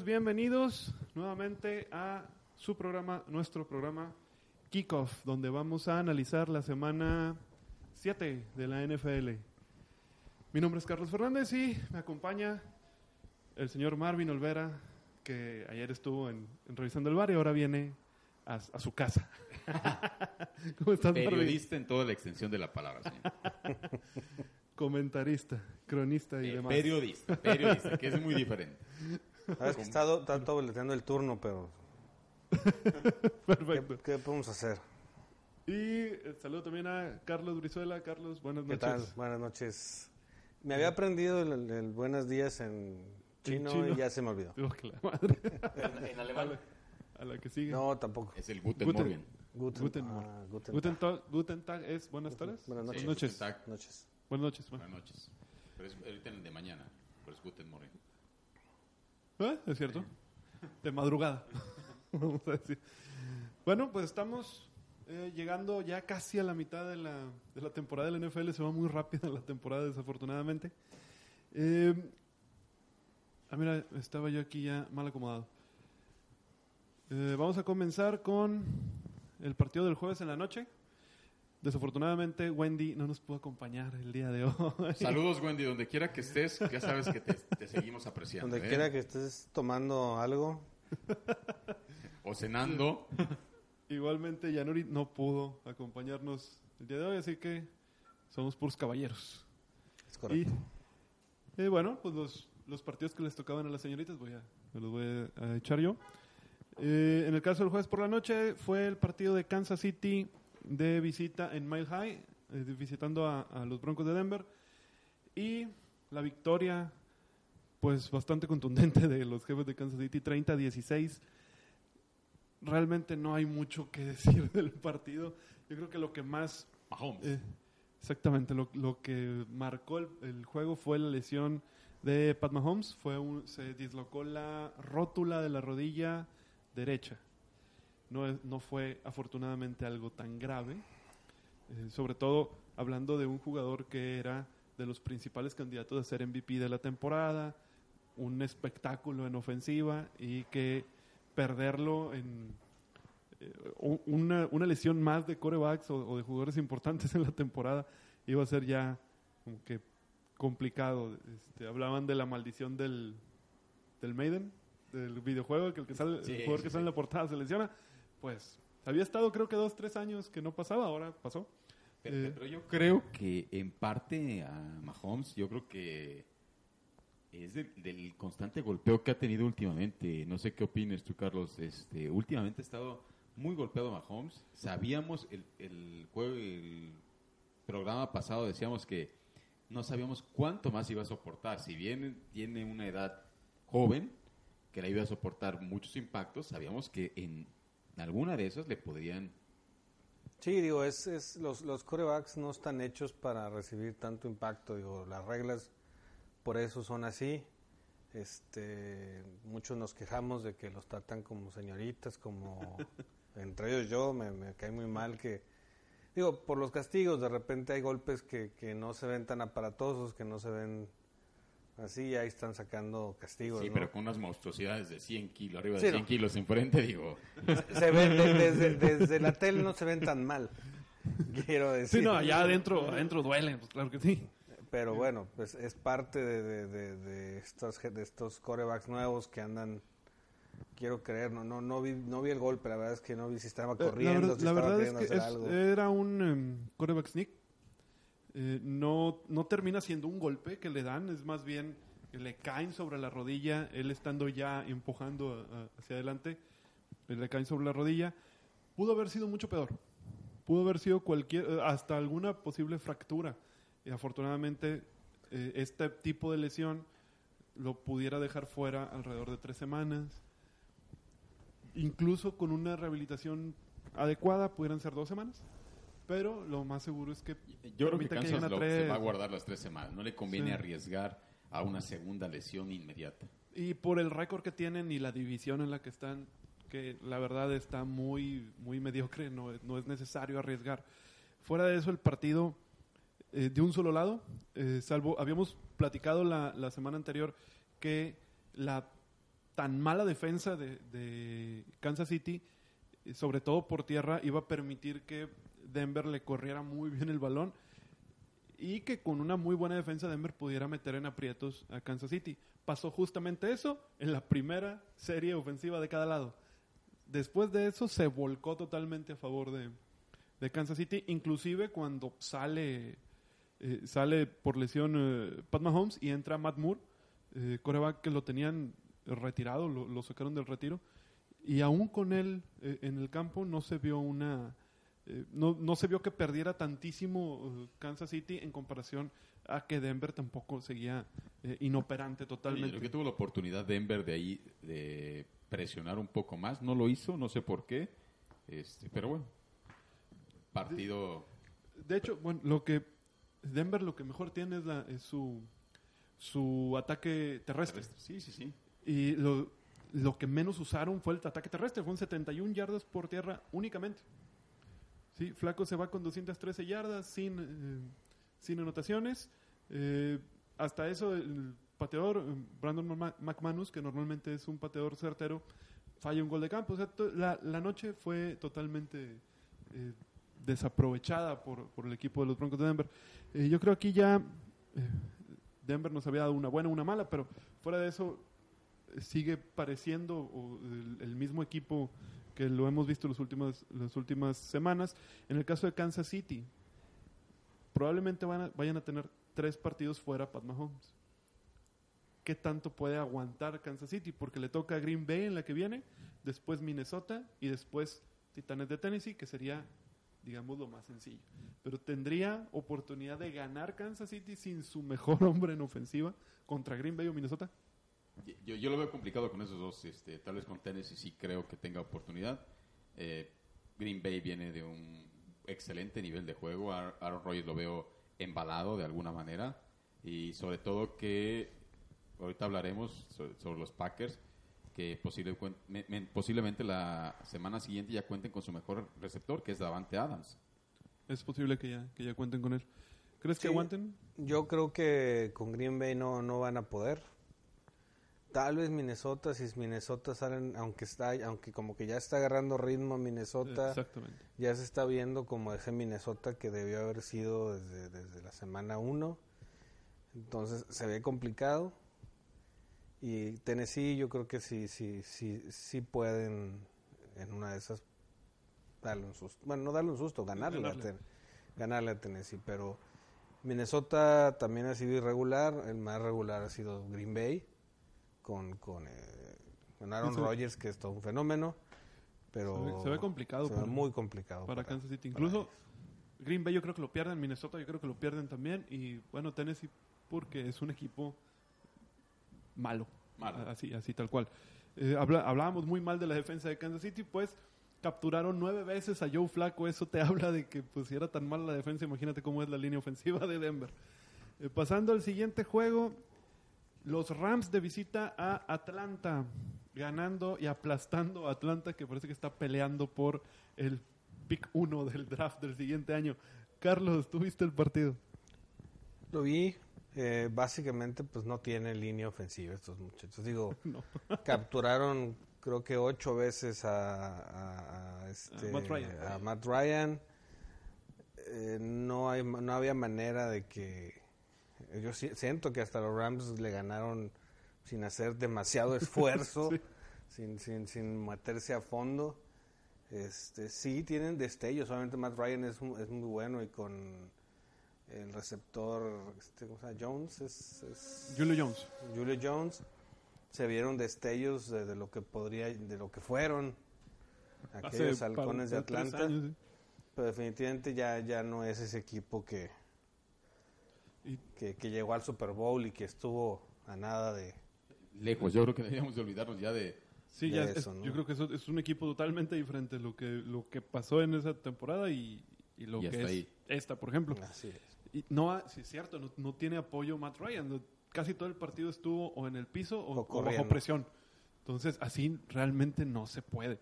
Bienvenidos nuevamente a su programa, nuestro programa Kickoff, donde vamos a analizar la semana 7 de la NFL. Mi nombre es Carlos Fernández y me acompaña el señor Marvin Olvera, que ayer estuvo en, en Revisando el Bar y ahora viene a, a su casa. ¿Cómo estás, Marvin? Periodista en toda la extensión de la palabra, señor. Comentarista, cronista y Eh, demás. periodista, periodista, que es muy diferente. Sabes que está, do- está dobleteando el turno, pero Perfecto. ¿qué, qué podemos hacer? Y eh, saludo también a Carlos Brizuela. Carlos, buenas ¿Qué noches. tal? Buenas noches. Me había aprendido el, el- el buenos días en chino, chino. y ya se me olvidó. Digo que la madre. En alemán A la que sigue. No, tampoco. es el Guten, Guten. Morgen. Guten, Guten ah, guten Guten, Tag. Tag, Guten Tag es buenas tardes. Buenas Sí, noches. noches. Guten Tag. Noches. Buenas noches. bueno. Buenas noches. Pero es ahorita en el de mañana, pero es Guten Morgen. ¿Eh? ¿Es cierto? De madrugada. Vamos a decir. Bueno, pues estamos eh, llegando ya casi a la mitad de la, de la temporada de la NFL. Se va muy rápida la temporada, desafortunadamente. Eh, ah, mira, estaba yo aquí ya mal acomodado. Vamos a comenzar con el partido del jueves en la noche. Desafortunadamente, Wendy no nos pudo acompañar el día de hoy. Saludos, Wendy, donde quiera que estés, ya sabes que te, te seguimos apreciando. Donde ¿eh? quiera que estés tomando algo, O cenando. Igualmente, Yanuri no pudo acompañarnos el día de hoy, así que somos puros caballeros. es correcto. Y eh, bueno, pues los, los partidos que les tocaban a las señoritas voy a, me los voy a, a echar yo. Eh, en el caso del jueves por la noche fue el partido de Kansas City de visita en Mile High, eh, visitando a, a los Broncos de Denver. Y la victoria, pues bastante contundente de los jefes de Kansas City, 30-16. Realmente no hay mucho que decir del partido. Yo creo que lo que más Mahomes. eh, exactamente, lo, lo que marcó el, el juego fue la lesión de Pat Mahomes. Fue un- se dislocó la rótula de la rodilla derecha. No, es- no fue afortunadamente algo tan grave. Eh, sobre todo hablando de un jugador que era de los principales candidatos a ser MVP de la temporada, un espectáculo en ofensiva y que perderlo en eh, una, una lesión más de corebacks o, o de jugadores importantes en la temporada iba a ser ya como que complicado. Este, hablaban de la maldición del, del Maiden, del videojuego, que el, que sale, Sí, el jugador sí, que sale en la portada se lesiona. Pues había estado creo que dos, tres años que no pasaba, ahora pasó. Pero, Eh, pero yo creo que en parte a Mahomes, yo creo que es del, del constante golpeo que ha tenido últimamente. No sé qué opinas tú, Carlos. Este, últimamente ha estado muy golpeado Mahomes. Sabíamos el, el juego, el programa pasado decíamos que no sabíamos cuánto más iba a soportar. Si bien tiene una edad joven que le iba a soportar muchos impactos, sabíamos que en alguna de esas le podrían Sí, digo, es, es los, los corebacks no están hechos para recibir tanto impacto. Digo, las reglas por eso son así. Este, muchos nos quejamos de que los tratan como señoritas, como entre ellos yo, me, me cae muy mal que, digo, por los castigos, de repente hay golpes que, que no se ven tan aparatosos, que no se ven así, ahí están sacando castigos. Sí, ¿no? pero con unas monstruosidades de 100 kilos, arriba Sí, de no. 100 kilos enfrente, digo. se ven de- desde, desde la tele no se ven tan mal, quiero decir. Sí, no, allá adentro, adentro duele, pues claro que sí. Pero bueno, pues es parte de, de, de, de estos de estos corebacks nuevos que andan quiero creer, no no no vi no vi el golpe, la verdad es que no vi si estaba Eh, la corriendo, verdad, si la estaba verdad es que hacer es- algo. era un em, quarterback sneak. Eh, no, no termina siendo un golpe que le dan, es más bien que le caen sobre la rodilla, él estando ya empujando hacia adelante, eh, le caen sobre la rodilla. Pudo haber sido mucho peor. Pudo haber sido cualquier, eh, hasta alguna posible fractura. Y afortunadamente, este tipo de lesión lo pudiera dejar fuera alrededor de tres semanas incluso con una rehabilitación adecuada pudieran ser dos semanas. Pero lo más seguro es que Yo creo que Kansas lo- tres. se va a guardar las tres semanas. No le conviene Sí. arriesgar a una segunda lesión inmediata. Y por el récord que tienen y la división en la que están, que la verdad está muy, muy mediocre, no, es- no es necesario arriesgar. Fuera de eso, el partido eh, de un solo lado, eh, salvo, habíamos platicado la, la semana anterior que la tan mala defensa de, de Kansas City, eh, sobre todo por tierra, iba a permitir que Denver le corriera muy bien el balón y que con una muy buena defensa Denver pudiera meter en aprietos a Kansas City. Pasó justamente eso en la primera serie ofensiva de cada lado. Después de eso se volcó totalmente a favor de, de Kansas City, inclusive cuando sale, eh, sale por lesión eh, Pat Mahomes y entra Matt Moore, eh, que lo tenían retirado, lo, lo sacaron del retiro, y aún con él eh, en el campo no se vio una... eh, no, no se vio que perdiera tantísimo eh, Kansas City en comparación a que Denver tampoco seguía eh, inoperante totalmente. creo que tuvo la oportunidad Denver de ahí de presionar un poco más. No lo hizo, no sé por qué. Este, pero bueno, partido. De hecho, bueno, lo que Denver lo que mejor tiene es, la, es su, su ataque terrestre. Sí, sí, sí. Y lo, lo que menos usaron fue el ataque terrestre. Fueron 71 yardas por tierra únicamente. Sí, Flaco se va con 213 yardas sin, eh, sin anotaciones. Eh, hasta eso, el pateador, eh, Brandon Ma- McManus, que normalmente es un pateador certero, falla un gol de campo. O sea, la, la noche fue totalmente desaprovechada por, por el equipo de los Broncos de Denver. Yo creo aquí ya Denver nos había dado una buena, una mala, pero fuera de eso sigue pareciendo o, el mismo equipo que lo hemos visto los últimos, las últimas semanas. En el caso de Kansas City, probablemente van vayan a tener tres partidos fuera Pat Mahomes. ¿Qué tanto puede aguantar Kansas City? Porque le toca a Green Bay en la que viene, después Minnesota y después Titanes de Tennessee, que sería, digamos, lo más sencillo. Pero tendría oportunidad de ganar Kansas City sin su mejor hombre en ofensiva contra Green Bay o Minnesota. Yo, yo lo veo complicado con esos dos. Este, tal vez con Tennessee sí creo que tenga oportunidad. Eh, Green Bay viene de un excelente nivel de juego. Aaron Rodgers lo veo embalado de alguna manera. Y sobre todo que ahorita hablaremos sobre, sobre los Packers que posible- cuen- me- me- posiblemente la semana siguiente ya cuenten con su mejor receptor, que es Davante Adams. Es posible que ya, que ya cuenten con él. ¿Crees que Sí. aguanten? Yo creo que con Green Bay no, no van a poder. Tal vez Minnesota, si Minnesota salen, aunque está, aunque como que ya está agarrando ritmo Minnesota, Exactamente. ya se está viendo como ese Minnesota que debió haber sido desde, desde la semana 1. Entonces se ve complicado. Y Tennessee yo creo que sí, sí, sí, sí pueden en una de esas darle un susto. Bueno, no darle un susto, ganarle, a Ganarle. Ten- ganarle a Tennessee. Pero Minnesota también ha sido irregular. El más regular ha sido Green Bay con, con, eh, con Aaron Rodgers, que es todo un fenómeno. Pero Se ve- se ve complicado se ve para- muy complicado Para Kansas City. Incluso Green Bay yo creo que lo pierden, Minnesota yo creo que lo pierden también. Y bueno, Tennessee porque es un equipo malo. Malo. Así, así tal cual. Eh, habla- hablábamos muy mal de la defensa de Kansas City, pues capturaron nueve veces a Joe Flaco. Eso te habla de que pues si era tan mala la defensa, imagínate cómo es la línea ofensiva de Denver. Eh, pasando al siguiente juego, los Rams de visita a Atlanta, ganando y aplastando a Atlanta, que parece que está peleando por el pick 1 del draft del siguiente año. Carlos, ¿tuviste el partido? Lo vi. eh, básicamente, pues no tiene línea ofensiva estos muchachos. Digo, No. capturaron creo que ocho veces a, a- a este, Matt Ryan. a Matt Ryan. Eh, no, hay, no había manera de que... Yo si- siento que hasta los Rams le ganaron sin hacer demasiado esfuerzo, Sí. sin, sin, sin meterse a fondo. Este, sí, tienen destellos. Obviamente Matt Ryan es, es muy bueno y con el receptor, este, ¿cómo se llama? Jones, es, es- Julio Jones. Julio Jones se vieron destellos de, de lo que podría de lo que fueron aquellos Hace halcones de Atlanta años, sí. pero definitivamente ya ya no es ese equipo que, que que llegó al Super Bowl y que estuvo a nada de Lejos, yo creo que deberíamos de olvidarnos ya de... Sí, de ya es- eso, ¿no? yo creo que eso es un equipo totalmente diferente lo que lo que pasó en esa temporada y, y lo Y que es ahí. esta, por ejemplo. así es Y no, ha- sí es cierto, no, no tiene apoyo Matt Ryan. No- Casi todo el partido estuvo o en el piso o, O o bajo presión. Entonces, así realmente no se puede.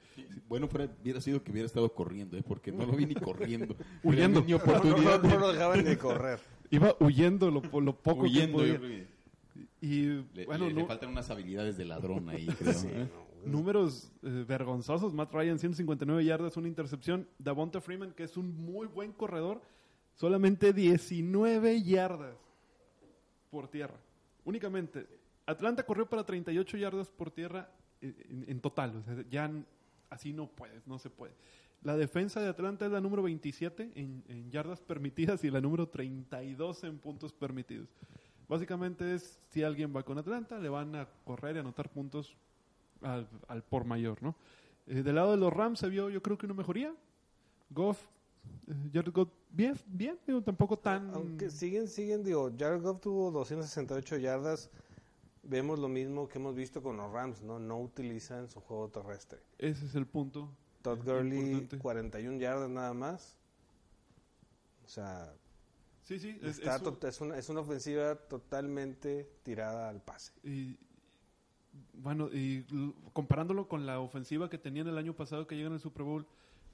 Bueno, fuera, hubiera sido que hubiera estado corriendo, ¿eh? porque no lo vi ni corriendo. Huyendo. Ni no, oportunidad no, de- no lo dejaban de correr Iba huyendo lo, lo poco huyendo. que podía. Y Le, bueno, le- le nu- faltan unas habilidades de ladrón ahí, creo. Sí, ¿eh? no, números eh, vergonzosos. Matt Ryan, 159 yardas, una intercepción. Davonta Freeman, que es un muy buen corredor, solamente 19 yardas por tierra. Únicamente. Atlanta corrió para 38 yardas por tierra eh, en, en total. O sea, ya así no puedes, no se puede. La defensa de Atlanta es la número 27 en, en yardas permitidas y la número 32 en puntos permitidos. Básicamente es si alguien va con Atlanta, le van a correr y anotar puntos al, al por mayor, ¿no? Eh, del lado de los Rams se vio, yo creo que una mejoría. Goff, eh, Jared Goff, bien, bien, digo, tampoco tan. Aunque siguen, siguen, digo, Jared Goff tuvo 268 yardas. Vemos lo mismo que hemos visto con los Rams, ¿no? No utilizan su juego terrestre. Ese es el punto. Todd Gurley, importante. 41 yardas nada más. O sea, Sí, sí, es, está es un- to- es, una, es una ofensiva totalmente tirada al pase. y, bueno, y comparándolo con la ofensiva que tenían el año pasado que llegan al Super Bowl,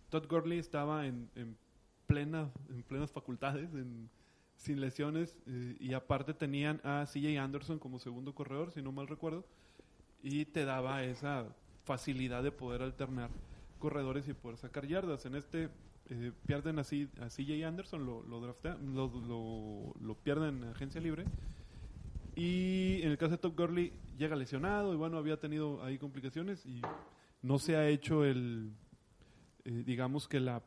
Todd Gurley estaba en, en plena, en plenas facultades, en- sin lesiones, eh, y aparte tenían a CJ Anderson como segundo corredor, si no mal recuerdo, y te daba esa facilidad de poder alternar corredores y poder sacar yardas. En este eh, pierden así a CJ Anderson, lo, lo, draftea- lo, lo- pierden en agencia libre. Y en el caso de Top Gurley llega lesionado y bueno, había tenido ahí complicaciones y no se ha hecho el, eh, digamos que la,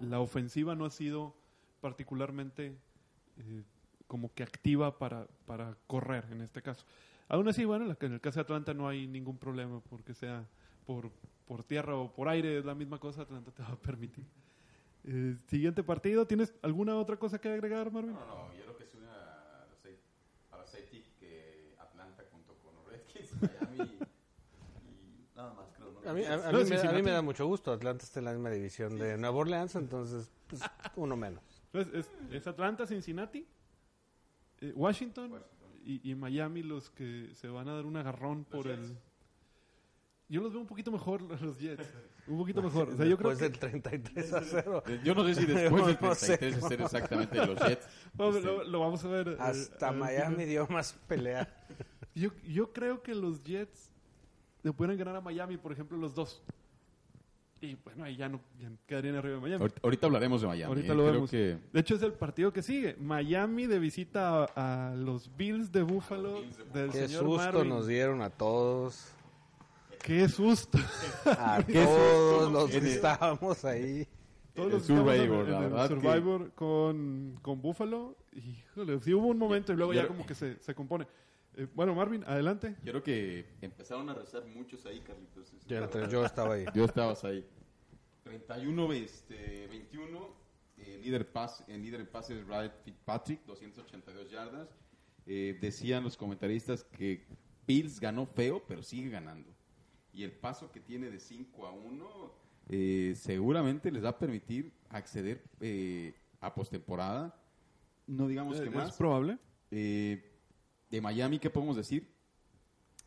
la ofensiva no ha sido particularmente eh, como que activa para, para correr en este caso. Aún así, bueno, en el caso de Atlanta no hay ningún problema porque sea por, por tierra o por aire, es la misma cosa, Atlanta te va a permitir. Eh, siguiente partido, ¿tienes alguna otra cosa que agregar, Marvin? No, no, no, yo creo que es una a los safe- a los safety que Atlanta junto con los Redskins, Miami y nada más creo. ¿no? A mí, a- a No, mí me, a mí me da mucho gusto. Atlanta está en la misma división de Nueva Orleans, entonces pues, uno menos. Entonces, es, es Atlanta, Cincinnati, eh, Washington, Y, y Miami los que se van a dar un agarrón por Jets. el... Yo los veo un poquito mejor, los Jets. Un poquito mejor. O sea, yo creo Después que... del 33 a 0. Eh, Yo no sé si después del No sé. 33 de ser exactamente los Jets. Este, lo, lo vamos a ver. eh, Hasta Miami dio más pelea. Yo, yo creo que los Jets le pueden ganar a Miami, por ejemplo, los dos. Y bueno, ahí ya no ya quedarían arriba de Miami. ahorita, ahorita hablaremos de Miami. Ahorita eh, lo creo vemos. que De hecho, es el partido que sigue. Miami de visita a, a los Bills de Buffalo Bills de del Qué señor susto Marvin. nos dieron a todos. Qué susto. A Qué todos susto. los que En estábamos ahí. Todos los en- Survivor, en la el verdad que- Survivor con, con Buffalo. Híjole, sí hubo un momento y luego ya Ya- como que se, se compone. Eh, bueno, Marvin, adelante. yo creo que empezaron a rezar muchos ahí, Carlitos. Yo, yo estaba ahí. Yo estabas ahí. 31, este, 21, eh, líder, pas, en líder en pases, Wright Fitzpatrick, 282 yardas. Eh, decían los comentaristas que Bills ganó feo, pero sigue ganando. Y el paso que tiene de 5 a 1 eh, seguramente les va a permitir acceder eh, a postemporada. No digamos que más. ¿Es probable? Eh, de Miami, ¿qué podemos decir?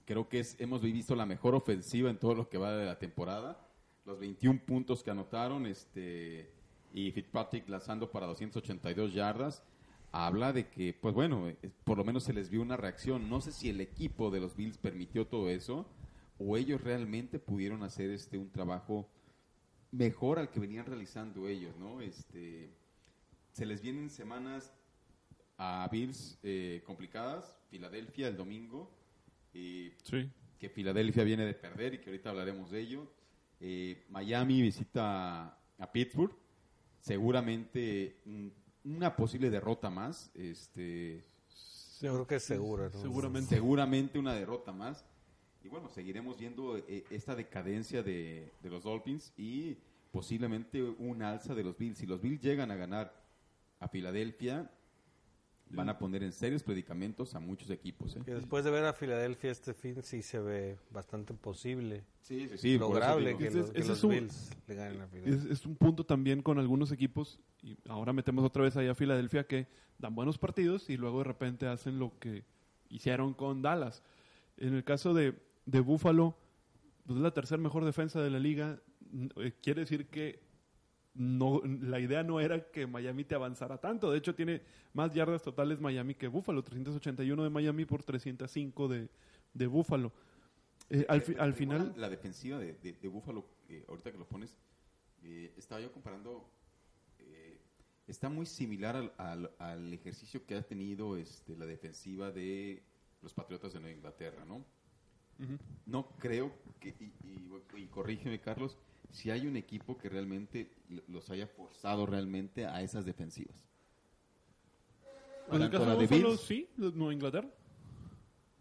Creo que es, hemos visto la mejor ofensiva en todo lo que va de la temporada. Los 21 puntos que anotaron este, y Fitzpatrick lanzando para 282 yardas. Habla de que, pues bueno, eh, por lo menos se les vio una reacción. No sé si el equipo de los Bills permitió todo eso o ellos realmente pudieron hacer este un trabajo mejor al que venían realizando ellos, ¿no? Este, se les vienen semanas a Bills eh, complicadas. Filadelfia el domingo, eh, Sí. que Filadelfia viene de perder y que ahorita hablaremos de ello. Eh, Miami visita a Pittsburgh. Seguramente una posible derrota más. Este, Yo creo que es seguro. ¿no? Seguramente. seguramente una derrota más. Y bueno, seguiremos viendo eh, esta decadencia de, de los Dolphins y posiblemente un alza de los Bills. Si los Bills llegan a ganar a Filadelfia, van a poner en serios predicamentos a muchos equipos. ¿eh? Que después de ver a Filadelfia este fin sí se ve bastante posible. Sí, sí, sí. lograble que, Ese los, es- que los es un- Bills le ganen a Filadelfia. Es, es un punto también con algunos equipos, y ahora metemos otra vez allá a Filadelfia, que dan buenos partidos y luego de repente hacen lo que hicieron con Dallas. En el caso de, de Buffalo, pues es la tercera mejor defensa de la liga. Eh, Quiere decir que no, la idea no era que Miami te avanzara tanto. De hecho, tiene más yardas totales Miami que Buffalo. 381 de Miami por 305 de, de Buffalo. Eh, al, al final... La defensiva de, de, Buffalo, eh, ahorita que lo pones, eh, estaba yo comparando, está muy similar al, al- al ejercicio que ha tenido este, la defensiva de los Patriotas de Nueva Inglaterra, ¿no? No creo que, y, y- y corrígeme Carlos, si hay un equipo que realmente los haya forzado realmente a esas defensivas. En el caso de Buffalo, sí, Nueva Inglaterra.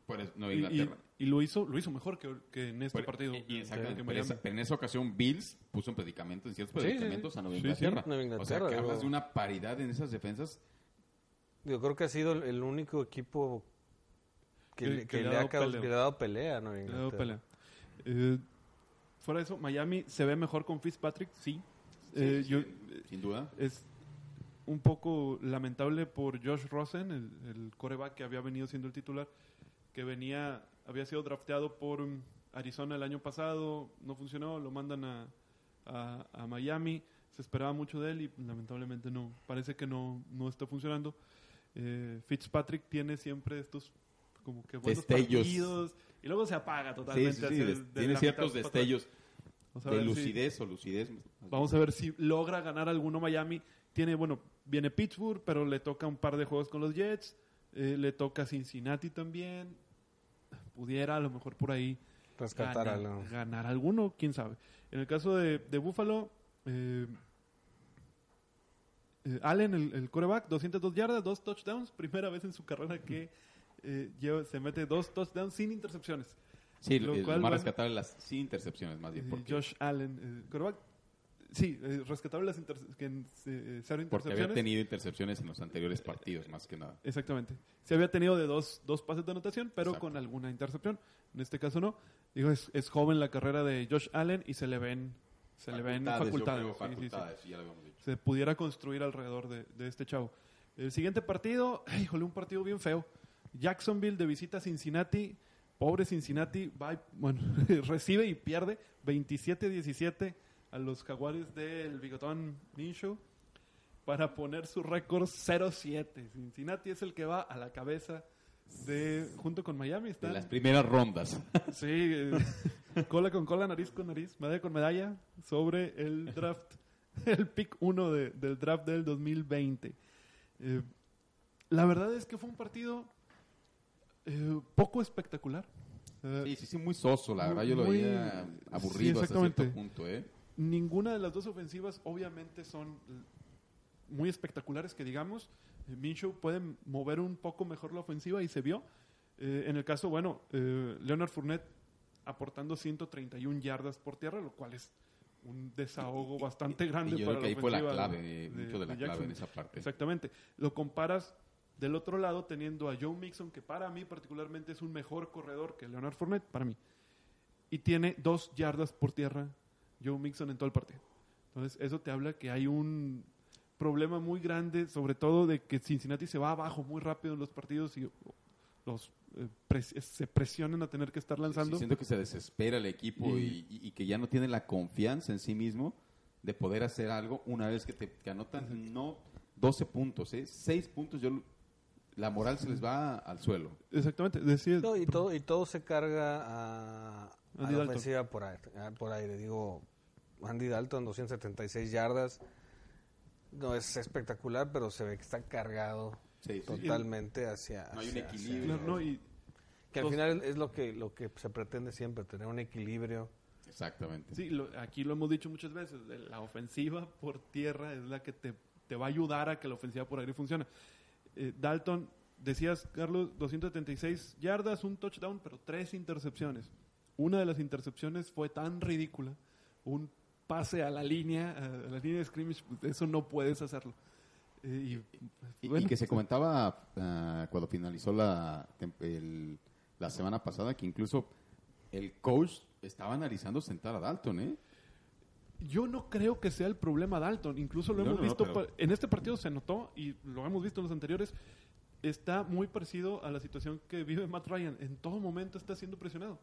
pues, Nueva Y, y- Inglaterra. y lo hizo lo hizo mejor que, que en este Pero- partido. y- y exactamente, que pero, Miami. esa- pero en esa ocasión Bills puso en predicamentos, en ciertos Sí, sí, predicamentos a Nueva Sí, sí. Inglaterra. Nueva o sea, Inglaterra, que hablas de una paridad en esas defensas. Yo creo que ha sido el, el único equipo que, Que- le, que le ha le dado ha, caus- pelea. que le ha dado pelea Nueva Le ha dado pelea. Eh, fuera de eso, Miami se ve mejor con Fitzpatrick, sí. Eh, Sí, yo- sí, sin duda. es un poco lamentable por Josh Rosen, el, el coreback que había venido siendo el titular, que venía, había sido drafteado por um, Arizona el año pasado, no funcionó, lo mandan a, a- a Miami, se esperaba mucho de él y lamentablemente no, parece que no, no está funcionando. Eh, Fitzpatrick tiene siempre estos como que buenos Destellos. partidos y luego se apaga Sí, totalmente. sí, sí, des- de tiene ciertos destellos Vamos a de ver si- lucidez o lucidez. Vamos a ver si logra ganar alguno Miami. Tiene, bueno, viene Pittsburgh, pero le toca un par de juegos con los Jets. eh, le toca Cincinnati también. Pudiera a lo mejor por ahí Rescatar ganar, algo. ganar alguno, quién sabe. En el caso de, de Buffalo, eh, eh, Allen, el, el coreback, 202 yardas, dos touchdowns. Primera vez en su carrera que eh, lleva- se mete dos touchdowns sin intercepciones. Sí, Lo cual, más bueno, rescatable las sin intercepciones más bien. Eh, Porque, Josh Allen, eh. Sí, eh, rescatable las interce- que, eh, cero porque intercepciones. había tenido intercepciones en los anteriores partidos, más que nada. Exactamente. Se había tenido de dos, dos pases de anotación, pero Exacto. con alguna intercepción. En este caso no. Digo, es, es joven la carrera de Josh Allen y se le ven, se le ven facultades. creo, sí, sí, sí. facultades, sí, ya lo habíamos dicho. Se pudiera construir alrededor de, de este chavo. El siguiente partido, híjole, un partido bien feo. Jacksonville de visita a Cincinnati. Pobre Cincinnati, va y- bueno, recibe y pierde 27-17 a los jaguares del bigotón Minshew para poner su récord 0-7. Cincinnati es el que va a la cabeza de junto con Miami De están las primeras rondas. Sí, eh, cola con cola, nariz con nariz, medalla con medalla sobre el draft, el pick 1 de- del draft del 2020. Eh, la verdad es que fue un partido eh, poco espectacular. Eh, Sí, sí, sí, muy soso, la Muy- verdad. Yo lo muy- veía sí, aburrido hasta exactamente. cierto punto, ¿eh? Ninguna de las dos ofensivas obviamente son muy espectaculares que digamos. Minshew puede mover un poco mejor la ofensiva y se vio. Eh, en el caso, bueno, eh, Leonard Fournette aportando 131 yardas por tierra, lo cual es un desahogo bastante grande Y yo para creo que ahí fue la clave, de- mucho de la clave en esa parte. Exactamente. Lo comparas del otro lado teniendo a Joe Mixon, que para mí particularmente es un mejor corredor que Leonard Fournette, para mí. Y tiene dos yardas por tierra Joe Mixon en todo el partido. Entonces, eso te habla que hay un problema muy grande, sobre todo de que Cincinnati se va abajo muy rápido en los partidos y los eh, pres- se presionan a tener que estar lanzando. Sí, siento que se desespera el equipo y, y- y que ya no tiene la confianza en sí mismo de poder hacer algo una vez que te que anotan no 12 puntos, ¿eh? 6 puntos, yo la moral se les va al suelo. Exactamente. Decía, No, y, todo, y todo se carga a, la ofensiva por aire, por aire. Digo, Andy Dalton, 276 yardas. No es espectacular, pero se ve que está cargado Sí, sí. totalmente hacia... No hay un hacia- equilibrio. Claro, no, y Que al final es lo que, lo que se pretende siempre, tener un equilibrio. Exactamente. Sí, lo- aquí lo hemos dicho muchas veces, la ofensiva por tierra es la que te, te va a ayudar a que la ofensiva por aire funcione. Eh, Dalton, decías, Carlos, 276 yardas, un touchdown, pero tres intercepciones. Una de las intercepciones fue tan ridícula, un pase a la línea, a la línea de scrimmage, pues, eso no puedes hacerlo. Eh, y, Y, bueno, y que se comentaba ah, cuando finalizó la, el- la semana pasada que incluso el coach estaba analizando sentar a Dalton, ¿eh? Yo no creo que sea el problema Dalton. Incluso lo No, hemos no, no, visto. pero- En este partido se notó y lo hemos visto en los anteriores. Está muy parecido a la situación que vive Matt Ryan. En todo momento está siendo presionado.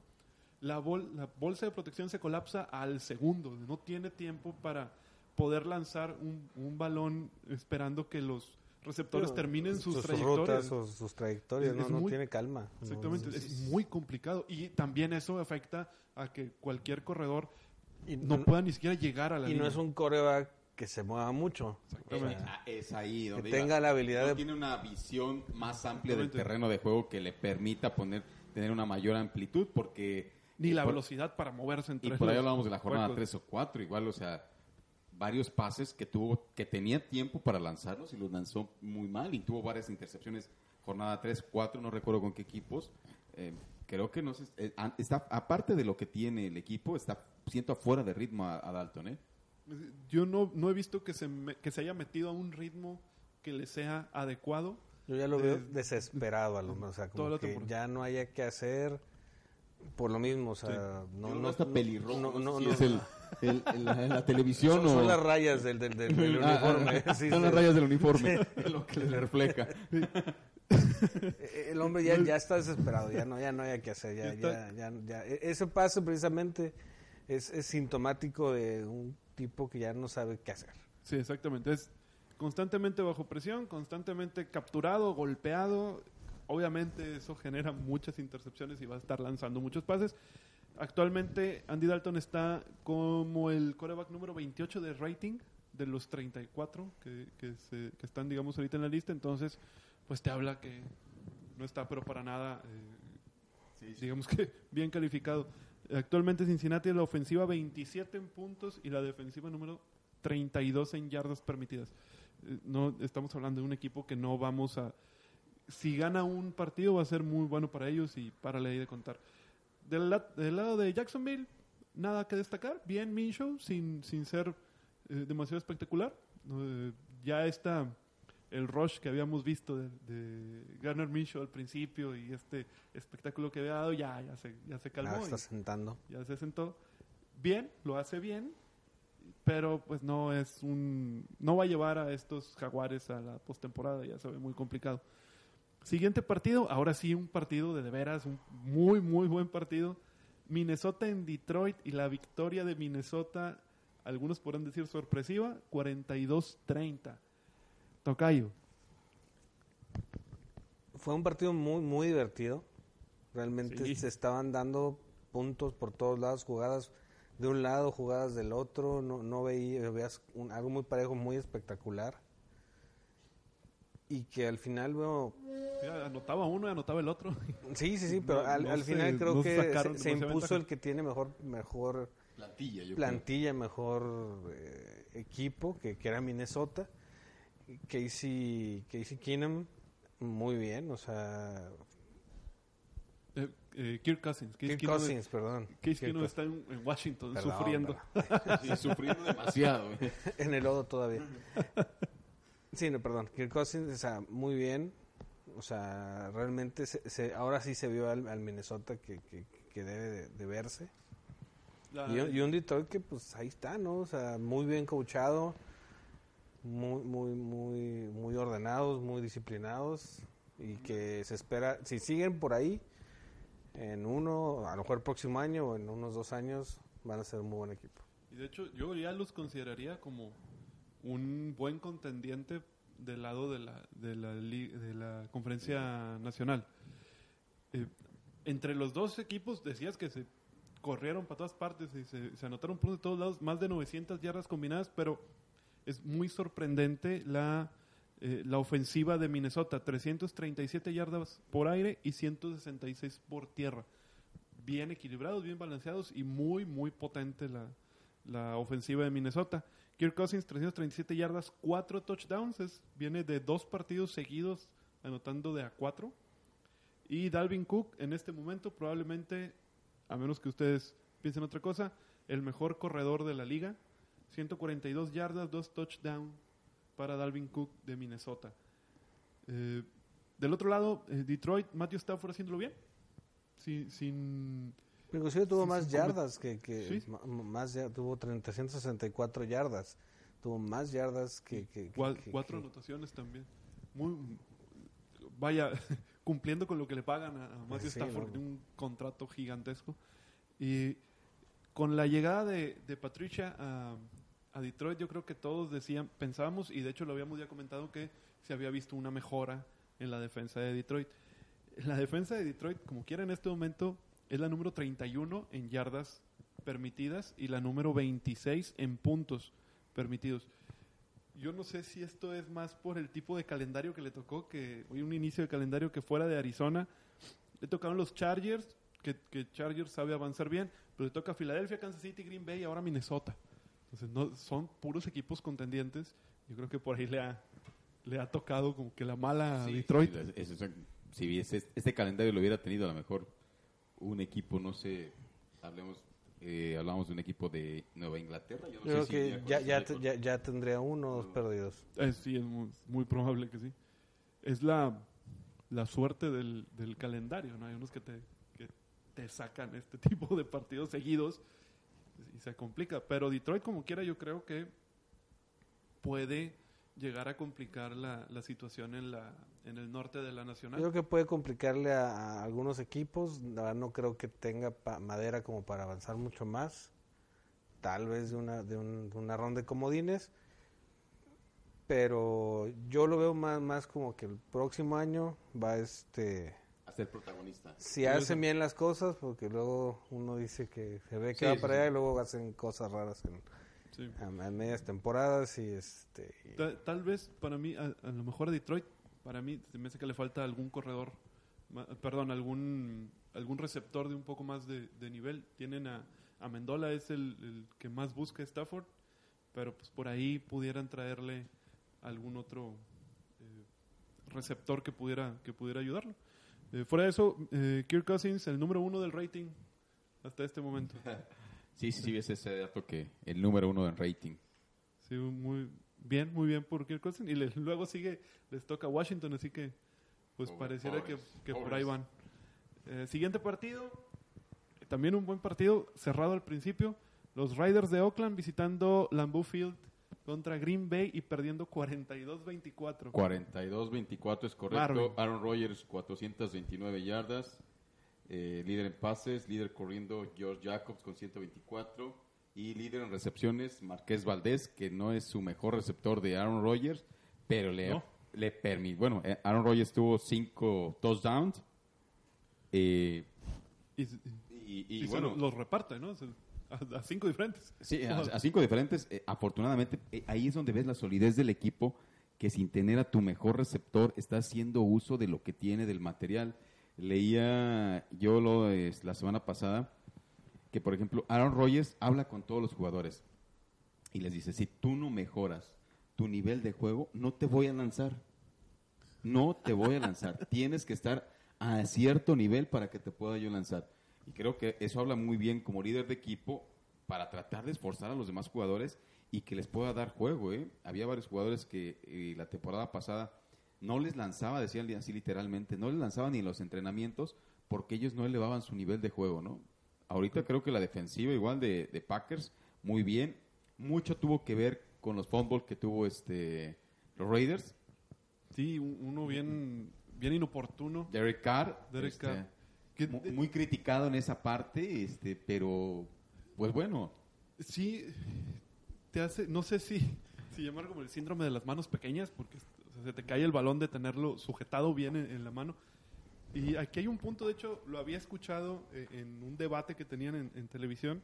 La, bol- la bolsa de protección se colapsa al segundo. No tiene tiempo para, poder lanzar un, un balón esperando que los receptores Pero terminen sus, sus trayectorias. rutas, sus, sus trayectorias, Es- no, es no muy- tiene calma. Exactamente, no, es muy complicado y también eso afecta a que cualquier corredor y no no- pueda ni siquiera llegar a la y no línea. es un coreback que se mueva mucho. Exactamente. Ah, Es ahí donde Que tenga iba. la habilidad No de- tiene una visión más amplia del terreno de juego que le permita poner tener una mayor amplitud porque Ni la por- velocidad para moverse entre y por ahí hablábamos de la jornada huecos. 3 o 4 igual o sea varios pases que tuvo que tenía tiempo para lanzarlos y los lanzó muy mal y tuvo varias intercepciones jornada 3 4 no recuerdo con qué equipos Eh, creo que no sé eh, está aparte de lo que tiene el equipo está siento afuera de ritmo a, a Dalton ¿eh? Yo no, no he visto que se, me- que se haya metido a un ritmo que le sea adecuado. Yo ya lo de- veo desesperado al hombre, o sea, como que ya no haya que hacer por lo mismo, o sea, Sí. no, lo no, no- pelirrojo no, no, no, sé si no, es el, el- el- la, la televisión son, o son las rayas del, del, del- del Ah, ah, uniforme. ah, sí, son sí. las rayas del uniforme lo que le refleja Eh, El hombre ya, ya está desesperado, ya no, ya no hay que hacer, ya, ya, ya, ya. E- Ese pase precisamente es, es sintomático de un tipo que ya no sabe qué hacer. Sí, exactamente. Es constantemente bajo presión, constantemente capturado, golpeado. Obviamente eso genera muchas intercepciones y va a estar lanzando muchos pases. Actualmente Andy Dalton está como el coreback número 28 de rating de los 34 que, que, se- que están, digamos, ahorita en la lista. Entonces, pues te habla que no está, pero para nada, eh, digamos que bien calificado. Actualmente Cincinnati la ofensiva 27 en puntos y la defensiva número 32 en yardas permitidas. Eh, No estamos hablando de un equipo que no vamos a si gana un partido va a ser muy bueno para ellos y para la de contar. Del, la- del lado de Jacksonville, nada que destacar. Bien Minshew, sin, sin ser eh, demasiado espectacular. Ya está el rush que habíamos visto de, de Garner Minshew al principio y este espectáculo que había dado, ya, ya, se, ya se calmó. Ah, y- está sentando. ya se sentó bien, lo hace bien, pero pues no es un no va a llevar a estos jaguares a la postemporada, ya se ve muy complicado. Siguiente partido, ahora sí un partido de de veras, un muy muy buen partido. Minnesota en Detroit y la victoria de Minnesota, algunos podrán decir sorpresiva, 42-30. Tocayo. Fue un partido muy, muy divertido. Realmente Sí. se estaban dando puntos por todos lados, jugadas de un lado, jugadas del otro. No, no veía, veías un- algo muy parejo, muy espectacular. Y que al final, bueno, Mira, anotaba uno y anotaba el otro. sí, sí, sí, pero No- al, no al se- final creo no que sacaron se, impuso el que tiene mejor, mejor plantilla yo creo. plantilla, mejor eh, equipo, que, que era Minnesota. Casey, Casey Keenum, muy bien, o sea, Eh, eh, Kirk Cousins. Kirk Keenum- Cousins, perdón. Case Kirk está en, en Washington Perdón, sufriendo. perdón. Sí, sufriendo demasiado. En el lodo todavía. Sí, no, perdón. Kirk Cousins, o sea, muy bien. O sea, realmente se, se- ahora sí se vio al, al Minnesota que, que, que debe de, de verse. Y, y un Detroit que pues ahí está, ¿no? O sea, muy bien coachado, muy, muy, muy, muy ordenados, muy disciplinados y que se espera, si siguen por ahí, en uno, a lo mejor el próximo año o en unos dos años, van a ser un muy buen equipo. Y de hecho, yo ya los consideraría como un buen contendiente del lado de la, de la, de la conferencia nacional. Eh, entre los dos equipos decías que se corrieron para todas partes y se, se anotaron puntos de todos lados, más de 900 yardas combinadas, pero es muy sorprendente la, eh, la ofensiva de Minnesota, 337 yardas por aire y 166 por tierra. Bien equilibrados, bien balanceados y muy, muy potente la, la ofensiva de Minnesota. Kirk Cousins, 337 yardas, 4 touchdowns. Es, viene de dos partidos seguidos anotando de a 4. Y Dalvin Cook, en este momento, probablemente, a menos que ustedes piensen otra cosa, el mejor corredor de la liga. 142 yardas, 2 touchdowns para Dalvin Cook de Minnesota. Eh, del otro lado, eh, Detroit, Matthew Stafford haciéndolo bien. Sin, sin Inclusive tuvo más yardas que, que Sí. más ya- tuvo 364 yardas. Tuvo más yardas que, que- que- Cua- que- cuatro anotaciones también. Muy, vaya, cumpliendo con lo que le pagan a, a Matthew Sí, Stafford, no. de un contrato gigantesco. Y con la llegada de, de Patricia a, a Detroit yo creo que todos decían, pensábamos, y de hecho lo habíamos ya comentado, que se había visto una mejora en la defensa de Detroit. La defensa de Detroit, como quiera en este momento, es la número 31 en yardas permitidas y la número 26 en puntos permitidos. Yo no sé si esto es más por el tipo de calendario que le tocó, que hoy un inicio de calendario que fuera de Arizona. Le tocaron los Chargers, que, que Chargers sabe avanzar bien, pero le toca Filadelfia, Kansas City, Green Bay y ahora Minnesota. Entonces, no, son puros equipos contendientes. Yo creo que por ahí le ha, le ha tocado como que la mala a Sí, Detroit. sí, es- es- si este, este calendario lo hubiera tenido a lo mejor un equipo, no sé, hablemos, eh, hablamos de un equipo de Nueva Inglaterra. Yo no Yo creo sé que ya, ese ya, ya, ya tendría uno o dos perdidos. Eh, sí, es muy, muy probable que sí. Es la, la suerte del, del calendario, ¿no? Hay unos que te, que te sacan este tipo de partidos seguidos y se complica. Pero Detroit, como quiera, yo creo que puede llegar a complicar la, la situación en, la, en el norte de la Nacional. creo que puede complicarle a, algunos equipos. No creo que tenga pa- madera como para avanzar mucho más. Tal vez de una, de, un- de una ronda de comodines. Pero yo lo veo más, más como que el próximo año va este... A ser protagonista. Si hacen bien las cosas, porque luego uno dice que se ve que Sí, va para allá y luego hacen cosas raras en, Sí. a, a medias temporadas y este... y- Ta- Tal vez para mí, a, a lo mejor a Detroit, para mí se me hace que le falta algún corredor, ma- perdón, algún algún receptor de un poco más de, de nivel. Tienen a, a Mendola, es el, el que más busca Stafford, pero pues por ahí pudieran traerle algún otro eh, receptor que pudiera, que pudiera ayudarlo. Eh, fuera de eso, eh, Kirk Cousins, el número uno del rating hasta este momento. Sí, sí, sí, ves ese dato que el número uno en rating. Sí, muy bien, muy bien por Kirk Cousins. Y le- luego sigue, les toca Washington, así que pues Pobre- pareciera que, pobres, que por pobres. ahí van. Eh, siguiente partido, también un buen partido, cerrado al principio. Los Riders de Oakland visitando Lambeau Field contra Green Bay y perdiendo 42-24. 42-24 es correcto. Marvin. Aaron Rodgers, 429 yardas. Eh, líder en pases, líder corriendo George Jacobs con 124. Y líder en recepciones, Marqués Valdés, que no es su mejor receptor de Aaron Rodgers, pero le, No. le permite. Bueno, eh, Aaron Rodgers tuvo cinco touchdowns. Eh, Y, y, y bueno, lo- los reparte, ¿no? Se- A, a cinco diferentes. Sí, a, a cinco diferentes. eh, afortunadamente, eh, ahí es donde ves la solidez del equipo, que sin tener a tu mejor receptor está haciendo uso de lo que tiene del material. Leía yo lo la semana pasada que, por ejemplo, Aaron Rodgers habla con todos los jugadores y les dice, si tú no mejoras tu nivel de juego, no te voy a lanzar. No te voy a lanzar. Tienes que estar a cierto nivel para que te pueda yo lanzar. Y creo que eso habla muy bien como líder de equipo para tratar de esforzar a los demás jugadores y que les pueda dar juego. ¿eh? Había varios jugadores que eh, la temporada pasada no les lanzaba, decían así literalmente, no les lanzaba ni los entrenamientos porque ellos no elevaban su nivel de juego. ¿no? Ahorita creo que la defensiva igual de, de Packers, muy bien. Mucho tuvo que ver con los fumbles que tuvo este los Raiders. Sí, un- uno bien, bien inoportuno. Derek Carr. Derek este, Carr. Que- mu- muy, criticado en esa parte, este, pero pues bueno, Sí, te hace, no sé si, si llamar como el síndrome de las manos pequeñas, porque o sea, se te cae el balón de tenerlo sujetado bien en, en la mano. Y aquí hay un punto, de hecho, lo había escuchado eh, en un debate que tenían en, en televisión,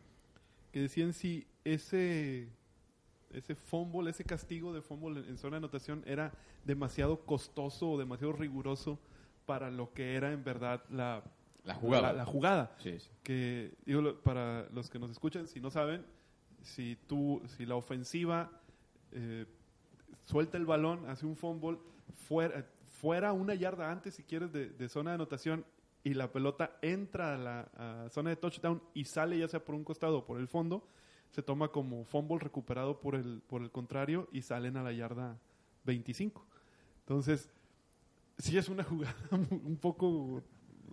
que decían si ese, ese fumble, ese castigo de fumble en, en zona de anotación era demasiado costoso o demasiado riguroso para lo que era en verdad la, La jugada. la- la jugada sí, sí. que digo para los que nos escuchan si no saben si tú si la ofensiva eh, suelta el balón hace un fumble fuera fuera una yarda antes si quieres de, de zona de anotación y la pelota entra a la a zona de touchdown y sale ya sea por un costado o por el fondo se toma como fumble recuperado por el por el contrario y salen a la yarda 25 entonces sí es una jugada un poco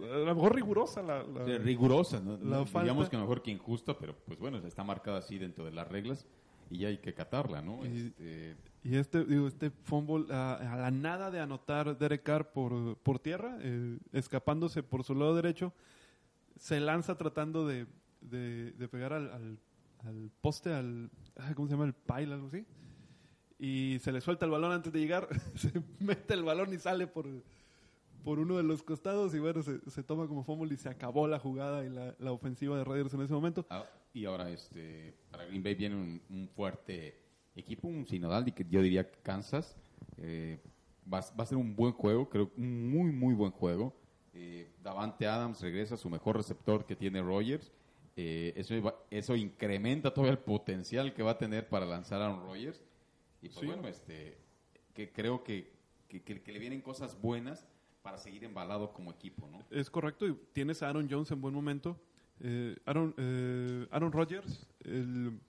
a lo mejor rigurosa la, la- Sí, rigurosa, ¿no? la falta- digamos que a lo mejor que injusta, pero pues bueno, está marcada así dentro de las reglas y ya hay que catarla, ¿no? Y- Este, Y este, digo, este fumble a, a la nada de anotar Derek Carr por, por tierra, eh, escapándose por su lado derecho, se lanza tratando de, de- de pegar al, al- al poste, al, ¿cómo se llama? El pile, algo así. Y se le suelta el balón antes de llegar, se mete el balón y sale por, por uno de los costados y bueno, se, se toma como fumble y se acabó la jugada y la, la ofensiva de Raiders en ese momento. Ah, y ahora este para Green Bay viene un, un fuerte equipo, un sinodal, y que yo diría que Kansas. Eh, va, va a ser un buen juego, creo un muy, muy buen juego. Eh, Davante Adams regresa a su mejor receptor que tiene Rogers. Eh, eso, eso incrementa todo el potencial que va a tener para lanzar a Aaron Rodgers. Y pues Sí. bueno, este, que creo que, que, que- que le vienen cosas buenas para seguir embalado como equipo, ¿no? Es correcto, y tienes a Aaron Jones en buen momento. Eh, Aaron, eh, Aaron Rodgers, el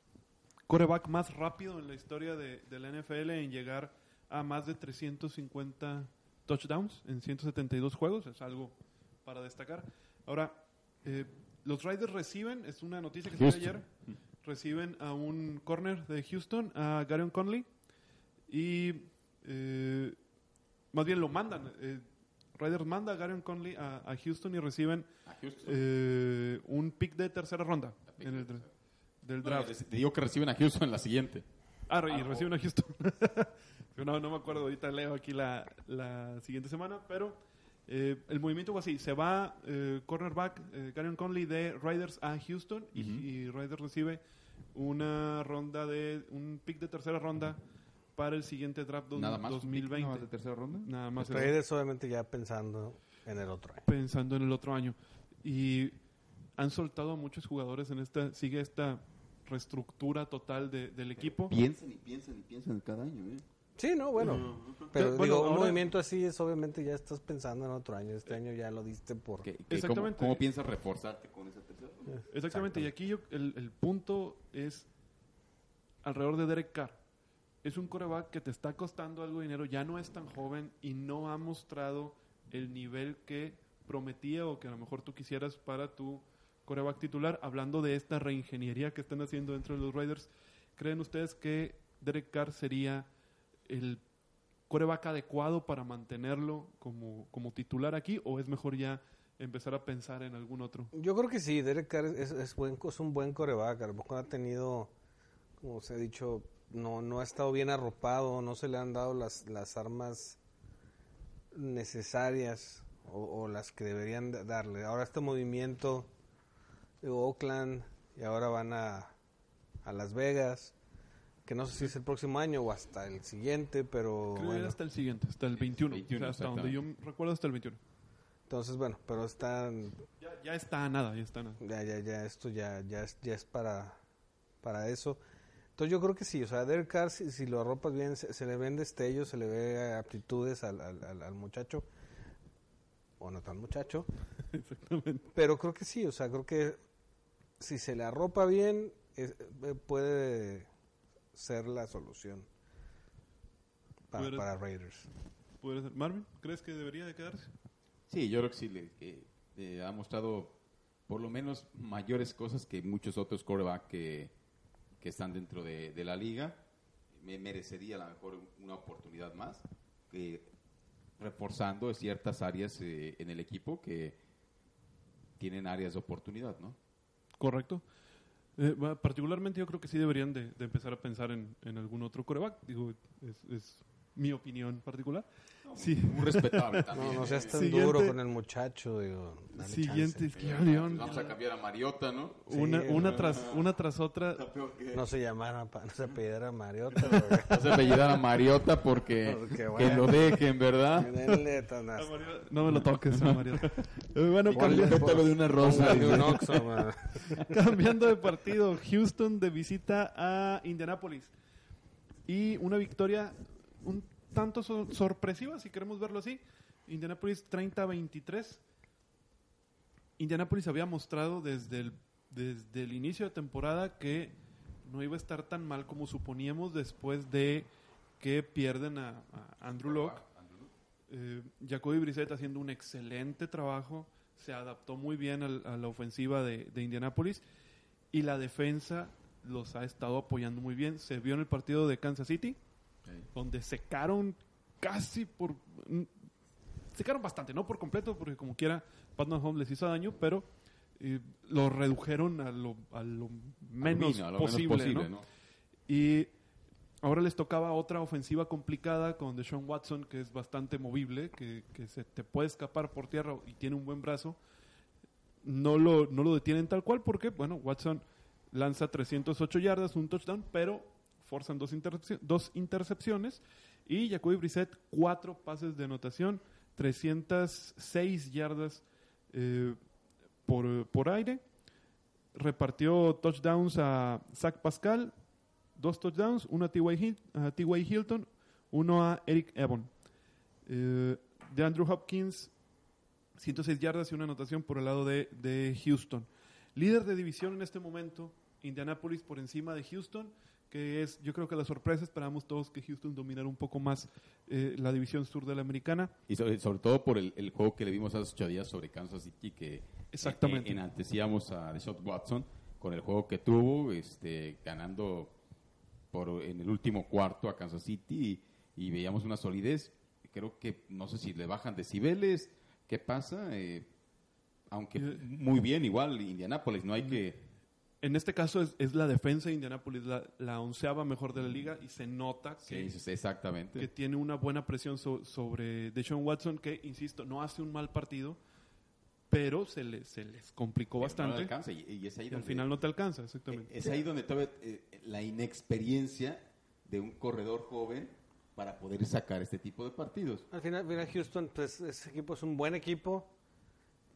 coreback más rápido en la historia de, de la NFL en llegar a más de 350 touchdowns en 172 juegos, es algo para destacar. Ahora, eh, los Raiders reciben, es una noticia que salió Houston. ayer, reciben a un corner de Houston, a Garion Conley, y eh, más bien lo mandan. Raiders manda a Garion Conley a, a Houston y reciben Houston. eh, un pick de tercera ronda en el del draft. te digo que reciben a Houston en la siguiente. Ah, y Ah, reciben a Houston. no, no me acuerdo, ahorita leo aquí la, la siguiente semana, pero eh, el movimiento fue así. Se va eh, cornerback eh, Garion Conley de Raiders a Houston y, y Raiders recibe una ronda de, un pick de tercera ronda para el siguiente draft dos- Nada más. un pick, 2020. nada más de tercera ronda. Nada más. Los obviamente ya pensando en el otro año. pensando en el otro año. Y han soltado a muchos jugadores en esta, sigue esta reestructura total de- del equipo. Piensan y piensan y piensan cada año, ¿eh? Sí, no, bueno. Pero Bueno, digo, un ahora- movimiento así es obviamente ya estás pensando en otro año. Este año ya lo diste por... ¿Qué- qué- Exactamente. ¿Cómo, cómo piensas reforzarte con esa tercera ronda? Exactamente, y aquí yo- el, el punto es alrededor de Derek Carr. Es un coreback que te está costando algo de dinero, ya no es tan joven y no ha mostrado el nivel que prometía o que a lo mejor tú quisieras para tu coreback titular. Hablando de esta reingeniería que están haciendo dentro de los Raiders, ¿creen ustedes que Derek Carr sería el coreback adecuado para mantenerlo como, como titular aquí o es mejor ya empezar a pensar en algún otro? Yo creo que sí, Derek Carr es, es, buen, es un buen coreback. A lo ha tenido, como se ha dicho, no, no ha estado bien arropado, no se le han dado las, las armas necesarias o, o las que deberían da- darle. Ahora este movimiento de Oakland y ahora van a, a Las Vegas, que no sé si es el próximo año o hasta el siguiente, pero Creo bueno. hasta el siguiente, hasta el 21. 21, o sea, hasta donde yo recuerdo hasta el 21. Entonces, bueno, pero están Ya, ya está a nada, ya está a nada. Ya, ya, ya, esto ya, ya, es, ya es para, para eso. Entonces yo creo que sí, o sea, Derek Carr, si, si lo arropas bien, se, se le ven destellos, se le ve aptitudes al, al, al- al muchacho, o no tan muchacho, Exactamente. pero creo que sí, o sea, creo que si se le arropa bien, es- eh, puede ser la solución para, Raiders. ¿Puede ser? Marvin, ¿crees que debería de quedarse? Sí, yo creo que sí, le, que, eh, ha mostrado por lo menos mayores cosas que muchos otros quarterback que, que están dentro de, de la liga. Me merecería a lo mejor una oportunidad más, que reforzando ciertas áreas eh, en el equipo que tienen áreas de oportunidad, ¿no? Correcto. Eh, particularmente yo creo que sí deberían de, de empezar a pensar en, en algún otro coreback. Digo, es, es mi opinión particular. Sí. Muy respetable No, también. no seas ¿eh? tan Siguiente. duro con el muchacho, digo, dale Siguiente, chance. es que Vamos a cambiar a Mariota, ¿no? una, Sí, una, no. tras, una tras otra. Que- No se llamara, no se apellidara Mariota. No se apellidar a Mariota porque Porque, que bueno. lo dejen, ¿verdad? Tan No me lo toques. Eh, bueno, Ponle- cambi- pétalo de una rosa. Póngale un man. cambiando de partido, Houston de visita a Indianapolis. Y una victoria un tanto so- sorpresiva, si queremos verlo así. Indianapolis 30-23. Indianapolis había mostrado desde el, desde el inicio de temporada que no iba a estar tan mal como suponíamos después de que pierden a, a Andrew Locke. Eh, Jacoby Brissett haciendo un excelente trabajo, se adaptó muy bien al- a la ofensiva de, de Indianapolis y la defensa los ha estado apoyando muy bien. Se vio en el partido de Kansas City, donde secaron casi por... mm, Secaron bastante, no por completo, porque como quiera Pat Mahomes les hizo daño, pero y lo redujeron a lo, a lo menos a lo menos posible, posible, ¿no? ¿no? Y ahora les tocaba otra ofensiva complicada con Deshaun Watson, que es bastante movible, que, que se te puede escapar por tierra y tiene un buen brazo. No lo, no lo detienen tal cual porque, bueno, Watson lanza 308 yardas, un touchdown, pero forzan dos, dos intercepciones. Y Jacoby Brissett, cuatro pases de anotación, 306 yardas eh, por, por aire. Repartió touchdowns a Zach Pascal, dos touchdowns, uno a T.Y. Hilton, uno a Eric Ebon. Eh, de Andrew Hopkins, 106 yardas y una anotación por el lado de, de Houston. Líder de división en este momento, Indianapolis por encima de Houston, que es, yo creo que la sorpresa, esperamos todos que Houston dominara un poco más eh, la división sur de la americana. Y sobre, sobre todo por el, el juego que le vimos hace ocho días sobre Kansas City, que Exactamente. eh, enantecíamos a Deshaun Watson con el juego que tuvo, este, ganando por, en el último cuarto a Kansas City y, y veíamos una solidez. Creo que, no sé si le bajan decibeles, ¿qué pasa? Eh, aunque Eh, muy bien, igual Indianapolis, no hay que... En este caso es, es la defensa de Indianapolis, la, la onceava mejor de la liga, y se nota que, sí, exactamente. que tiene una buena presión so- sobre Deshaun Watson, que, insisto, no hace un mal partido, pero se, le, se les complicó Pero no bastante. le alcanza, y, y es ahí y al donde- final no te alcanza, exactamente. Es ahí donde todavía eh, la inexperiencia de un corredor joven para poder sacar este tipo de partidos. Al final, mira, Houston, pues ese equipo es un buen equipo,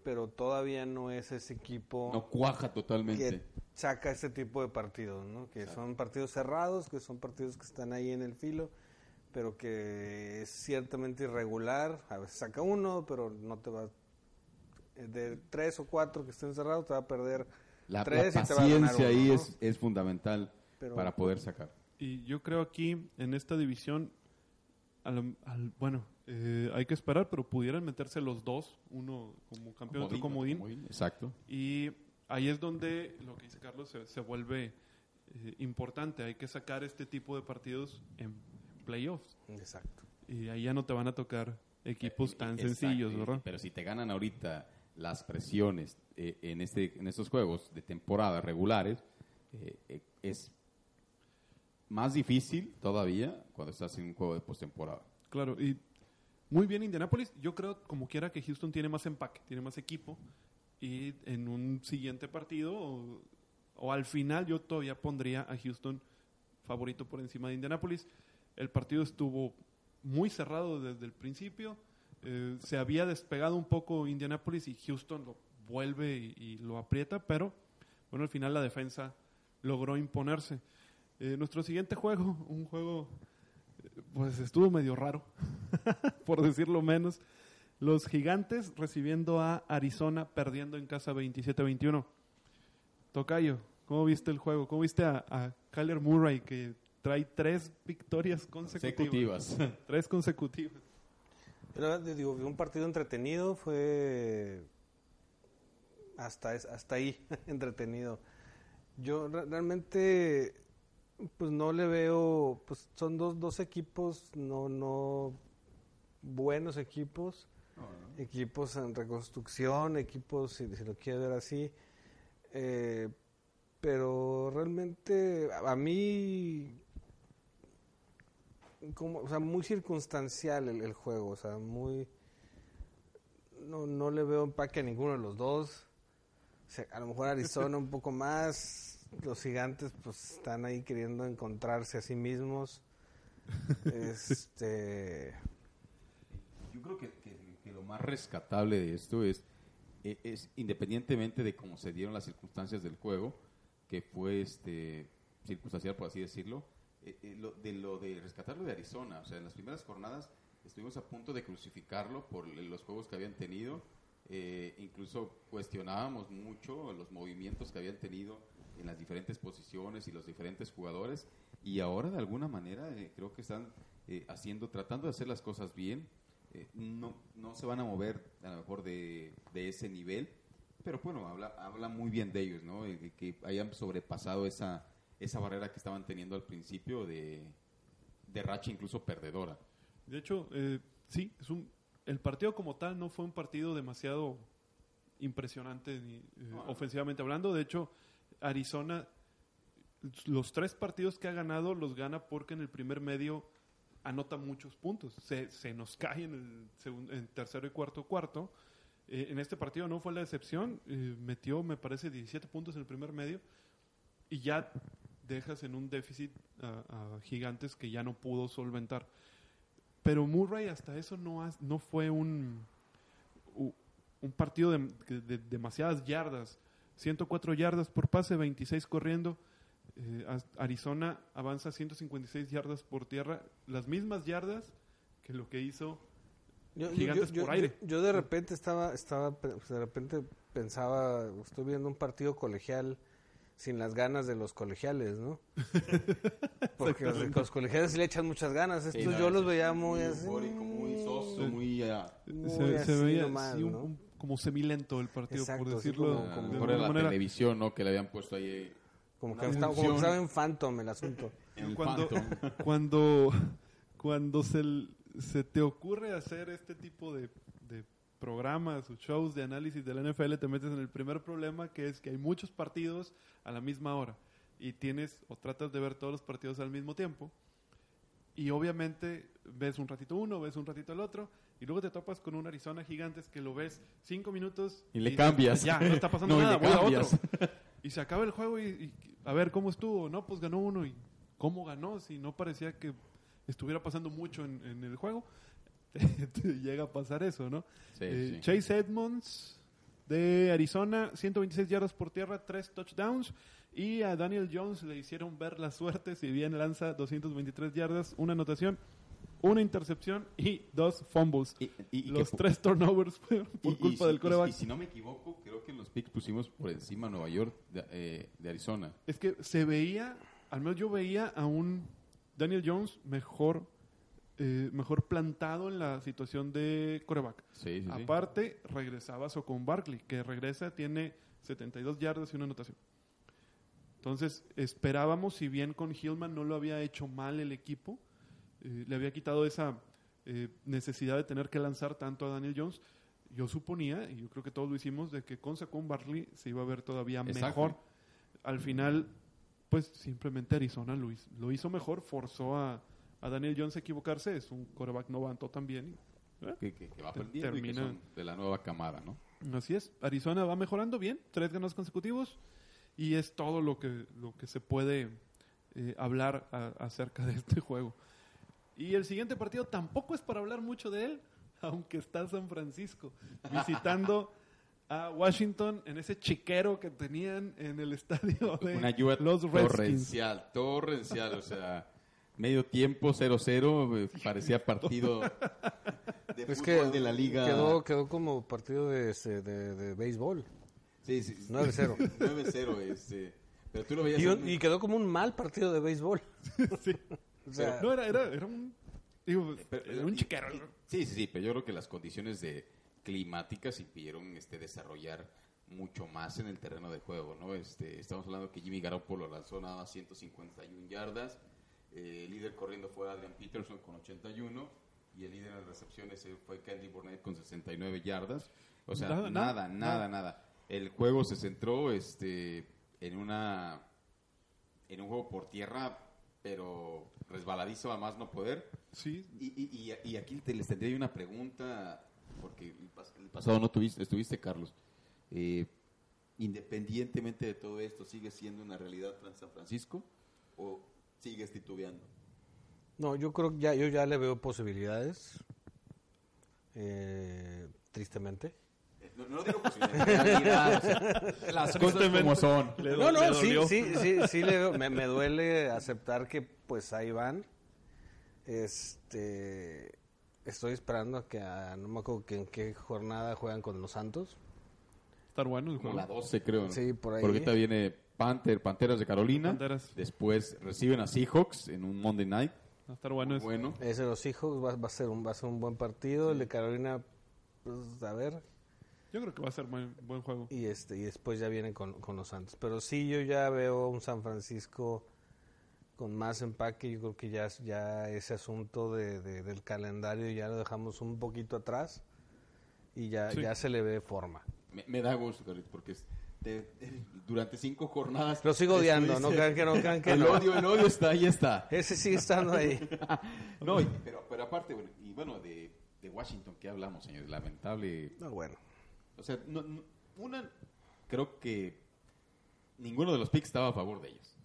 pero todavía no es ese equipo No cuaja totalmente. que saca este tipo de partidos, ¿no? Que son partidos cerrados, que son partidos que están ahí en el filo, pero que es ciertamente irregular. A veces saca uno, pero no te va... eh, De tres o cuatro que estén cerrados, te va a perder La, la tres y te va a ganar paciencia uno, ahí ¿no? es, es fundamental Pero- para poder sacar. Y yo creo aquí, en esta división, al- al- bueno, eh, hay que esperar, pero pudieran meterse los dos, uno como campeón, otro comodín. Exacto. Y ahí es donde lo que dice Carlos se, se vuelve eh, importante. Hay que sacar este tipo de partidos en playoffs. Exacto. Y ahí ya no te van a tocar equipos tan Exacto. sencillos, ¿verdad? Pero si te ganan ahorita las presiones eh, en, este, en estos juegos de temporada regulares, eh, eh, es más difícil todavía cuando estás en un juego de postemporada. Claro, y muy bien Indianapolis. Yo creo, como quiera, que Houston tiene más empaque, tiene más equipo. Y en un siguiente partido, o, al final, yo todavía pondría a Houston favorito por encima de Indianapolis. El partido estuvo muy cerrado desde el principio. Eh, se había despegado un poco Indianapolis y Houston lo vuelve y, y lo aprieta, pero bueno, al final la defensa logró imponerse. Eh, nuestro siguiente juego, un juego eh, pues estuvo medio raro, por decirlo menos. Los gigantes recibiendo a Arizona, perdiendo en casa 27-21. Tocayo, ¿cómo viste el juego? ¿Cómo viste a, a Kyler Murray que trae tres victorias consecutivas? Consecutivas. Tres consecutivas. Yo la verdad, digo, un partido entretenido fue hasta es- hasta ahí entretenido. Yo re- realmente pues no le veo pues son dos, dos equipos no no buenos equipos equipos en reconstrucción equipos si, si lo quiere ver así eh, pero realmente a, a mí como, o sea, muy circunstancial el, el juego, o sea, muy no, no le veo empaque a ninguno de los dos. O sea, a lo mejor Arizona un poco más, los gigantes pues están ahí queriendo encontrarse a sí mismos. Este, Yo creo que, más rescatable de esto es, e- es, independientemente de cómo se dieron las circunstancias del juego, que fue este circunstancial por así decirlo, eh, eh, lo, de lo de rescatarlo de Arizona, o sea, en las primeras jornadas estuvimos a punto de crucificarlo por los juegos que habían tenido, eh, incluso cuestionábamos mucho los movimientos que habían tenido en las diferentes posiciones y los diferentes jugadores, y ahora de alguna manera eh, creo que están eh, haciendo, tratando de hacer las cosas bien, eh, no, no se van a mover a lo mejor de, de ese nivel, pero bueno, habla, habla muy bien de ellos, ¿no? Eh, que hayan sobrepasado esa, esa barrera que estaban teniendo al principio de, de racha incluso perdedora. De hecho, eh, sí, es un, el partido como tal no fue un partido demasiado impresionante ni, eh, ofensivamente hablando. De hecho, Arizona, los tres partidos que ha ganado los gana porque en el primer medio anota muchos puntos. Se, se nos cae en el segundo, en tercero y cuarto cuarto. Eh, en este partido no fue la excepción. eh, metió, me parece, 17 puntos en el primer medio. Y ya dejas en un déficit a, gigantes que ya no pudo solventar. Pero Murray hasta eso no, has- no fue un, un partido de demasiadas yardas. 104 yardas por pase, 26 corriendo. Eh, Arizona avanza 156 yardas por tierra, las mismas yardas que lo que hizo Yo, Gigantes por aire. Yo, yo de repente estaba, estaba, pe- de repente pensaba, estoy viendo un partido colegial sin las ganas de los colegiales, ¿no? Porque los, los colegiales sí le echan muchas ganas. Estos Sí, no, yo los sí, veía sí, muy así. eufórico, muy soso, Sí. muy... ah, muy se, se así veía nomás, así un- ¿no? un- como semilento el partido, Exacto, por decirlo como- como- de era alguna la manera. televisión, ¿no? Que le habían puesto ahí... Como que, estaba, como que estaba en Phantom el asunto. en el cuando, Phantom. cuando, cuando se, se te ocurre hacer este tipo de, de programas o shows de análisis de la NFL, te metes en el primer problema que es que hay muchos partidos a la misma hora y tienes o tratas de ver todos los partidos al mismo tiempo y obviamente ves un ratito uno, ves un ratito el otro y luego te topas con un Arizona Gigantes que lo ves cinco minutos Y le dices, cambias. Ya, no está pasando No, y nada, le voy a otro. Y se acaba el juego y, y a ver cómo estuvo. No, pues ganó uno. ¿Y cómo ganó? Si no parecía que estuviera pasando mucho en, en el juego. llega a pasar eso, ¿no? Sí, Eh, sí. Chase Edmonds de Arizona, 126 yardas por tierra, 3 touchdowns. Y a Daniel Jones le hicieron ver la suerte, si bien lanza 223 yardas, una anotación, una intercepción y dos fumbles. Y- y- y Los tres turnovers por culpa del coreback. Y, si no me equivoco, creo que en los picks pusimos por encima a Nueva York de, eh, de Arizona. Es que se veía, al menos yo veía a un Daniel Jones mejor, eh, mejor plantado en la situación de coreback. Sí, sí, sí. Aparte, regresaba con Barkley, que regresa, tiene 72 yardas y una anotación. Entonces, esperábamos, si bien con Hillman no lo había hecho mal el equipo, eh, le había quitado esa eh, necesidad de tener que lanzar tanto a Daniel Jones, yo suponía, y yo creo que todos lo hicimos, de que con Saquon Barkley se iba a ver todavía Exacto. mejor. Al final, pues simplemente Arizona lo hizo, lo hizo mejor, forzó a, a Daniel Jones a equivocarse, es un coreback novato también. ¿eh? Que, que- que va y que son de la nueva camada, ¿no? Así es. Arizona va mejorando bien, tres ganas consecutivos y es todo lo que, lo que se puede eh, hablar a- acerca de este juego. Y el siguiente partido tampoco es para hablar mucho de él, aunque está San Francisco visitando a Washington en ese chiquero que tenían en el estadio de Una lluvia los Redskins. torrencial, torrencial, o sea, medio tiempo 0-0, eh, parecía partido de que de la liga. quedó, quedó como partido de, este, de, de béisbol. Sí, sí, 9-0. 9-0, este. Pero tú lo veías. Y, un- y quedó como un mal partido de béisbol. Sí. O sea, No, era, era, era un, digo, Pero- era un chiquero. Sí, sí, sí, pero yo creo que las condiciones de climáticas impidieron este desarrollar mucho más en el terreno de juego, ¿no? Este, estamos hablando que Jimmy Garoppolo lanzó nada más 151 yardas, eh, el líder corriendo fue Adrian Peterson con 81 y el líder en recepciones eh, fue Candy Burnett con 69 yardas. O sea, Nada, nada, nada, nada, nada. nada. El juego se centró este, en una en un juego por tierra, pero resbaladizo a más no poder. Sí, Y, y, y, aquí te, les tendría una pregunta, porque el, pas- el pasado no tuviste, estuviste, Carlos. Eh, independientemente de todo esto, ¿sigue siendo una realidad Fran- San Francisco o sigues titubeando? no, yo creo que ya, yo ya le veo posibilidades. Eh, tristemente. No, no digo realidad, o sea, las cosas como son. No, no, sí, sí, sí, sí le. Me, me duele aceptar que pues ahí van. Este, estoy esperando a que, a- no me acuerdo que en qué jornada juegan con los Santos. estar bueno el Como juego. la 12, creo. ¿no? Sí, por ahí. Porque ahorita viene Panther, Panteras de Carolina. Panteras. Después reciben a Seahawks en un Monday Night. Va a estar bueno. Muy bueno. Ese de los Seahawks va, va a ser un, va a ser un buen partido. El de Carolina, pues a ver. Yo creo que va a ser buen, buen juego. Y este y después ya vienen con, con los Santos. Pero sí, yo ya veo un San Francisco con más empaque. Yo creo que ya, ya ese asunto de, de- del calendario ya lo dejamos un poquito atrás y ya, Sí. ya se le ve forma. Me, me da gusto, Carlitos, porque es- te- te- durante cinco jornadas... Lo sigo odiando, no crean que no, crean que el no. odio, el odio está ahí, está. Ese sigue estando ahí. No, y- pero, pero aparte, bueno, y bueno, de, de Washington, ¿qué hablamos, señores? Lamentable. No, bueno. O sea, no- no- una, creo que ninguno de los picks estaba a favor de ellos.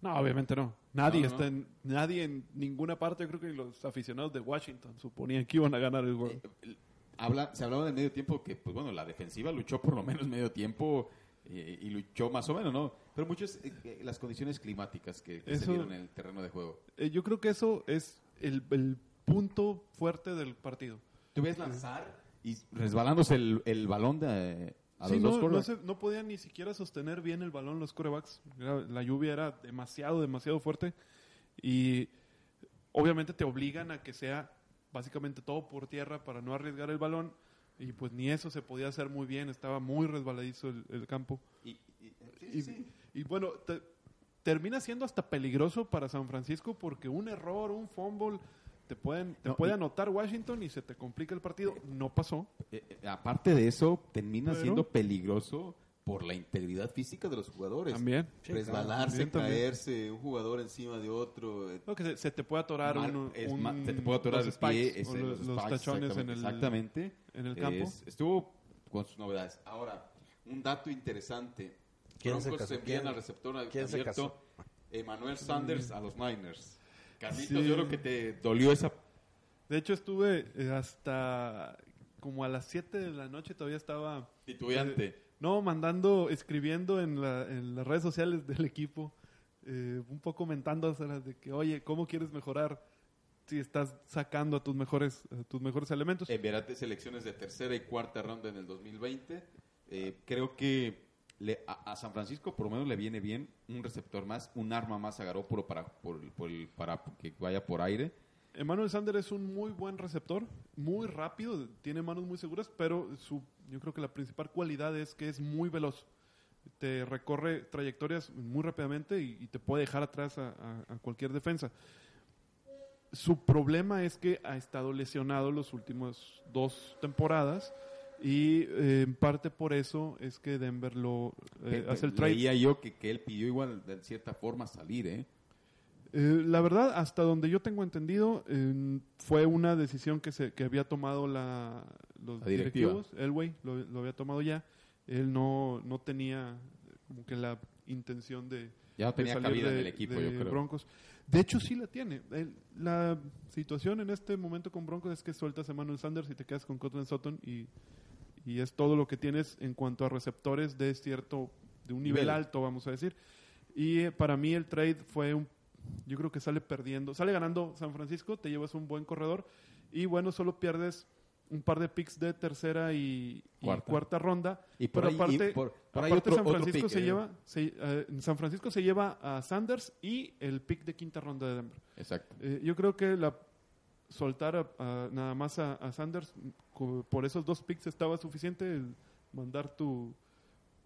No, obviamente no. Nadie No, está en, nadie en ninguna parte, yo creo que los aficionados de Washington suponían que iban a ganar el juego. Eh, Habla, se hablaba del medio tiempo que, pues bueno, la defensiva luchó por lo menos medio tiempo eh, y luchó más o menos, ¿no? Pero muchas, eh, las condiciones climáticas que, que se dieron en el terreno de juego. Yo creo que eso es el, el punto fuerte del partido. Tú ves lanzar y resbalándose el, el balón de, a Sí, los no, dos no, quarterbacks. se- no podían ni siquiera sostener bien el balón los corebacks. Era- La lluvia era demasiado, demasiado fuerte. Y obviamente te obligan a que sea básicamente todo por tierra para no arriesgar el balón. Y pues ni eso se podía hacer muy bien. Estaba muy resbaladizo el, el campo. Y, Y, sí, sí. y bueno, te- termina siendo hasta peligroso para San Francisco porque un error, un fumble, te pueden te No, puede y- anotar Washington y se te complica el partido. No pasó. Eh, eh, aparte de eso, termina Pero- siendo peligroso por la integridad física de los jugadores. También. Resbalarse, También, también. caerse, un jugador encima de otro. eh, No, que se, se te puede atorar mal- un, es un- ma- se te puede atorar los el pie, spikes, ese, o los, los spikes, tachones en el, exactamente. en el campo. Es- estuvo con sus novedades. Ahora, un dato interesante. ¿Quién se Broncos casó? envían al receptor a- ¿Quién se abierto Emmanuel Sanders a los Niners. Carlitos, Sí. yo creo que te dolió esa... De hecho, estuve eh, hasta como a las 7 de la noche todavía estaba... Titubeante. eh, no, mandando, escribiendo en, la- en las redes sociales del equipo, eh, un poco comentándoselas de que, oye, ¿cómo quieres mejorar si estás sacando a tus mejores, a tus mejores elementos? Enviarate selecciones de tercera y cuarta ronda en el 2020. Eh, creo que le- a, San Francisco por lo menos le viene bien un receptor más, un arma más a Garoppolo para, por, por para que vaya por aire. Emmanuel Sander es un muy buen receptor, muy rápido, tiene manos muy seguras, pero su, yo creo que la principal cualidad es que es muy veloz. Te recorre trayectorias muy rápidamente y, te puede dejar atrás a, a- cualquier defensa. Su problema es que ha estado lesionado los últimos dos temporadas y eh, en parte por eso es que Denver lo eh, hace el trade. Leía yo que, que él pidió igual de cierta forma salir, ¿eh? Eh, la verdad, hasta donde yo tengo entendido, fue una decisión que se que había tomado la, los La directivos. Elway lo, lo había tomado ya. Él no, no tenía como que la intención de, Ya no de tenía salir cabida de- en el equipo, de yo creo. Broncos. De hecho, sí la tiene. El- la situación en este momento con Broncos es que sueltas a Emmanuel Sanders y te quedas con Cortland Sutton y, y es todo lo que tienes en cuanto a receptores de cierto, de un nivel, Nivel. alto, vamos a decir. Y eh, para mí el trade fue un, yo creo que sale perdiendo, sale ganando San Francisco, te llevas un buen corredor y bueno, solo pierdes un par de picks de tercera y y cuarta, Cuarta. ronda. Y por pero ahí- y aparte, por- por aparte otro- San Francisco pick, se eh. lleva, se- eh, San Francisco se lleva a Sanders y el pick de quinta ronda de Denver. Exacto. Eh, yo creo que la soltar a- a- nada más a, a Sanders por esos dos picks estaba suficiente mandar tu,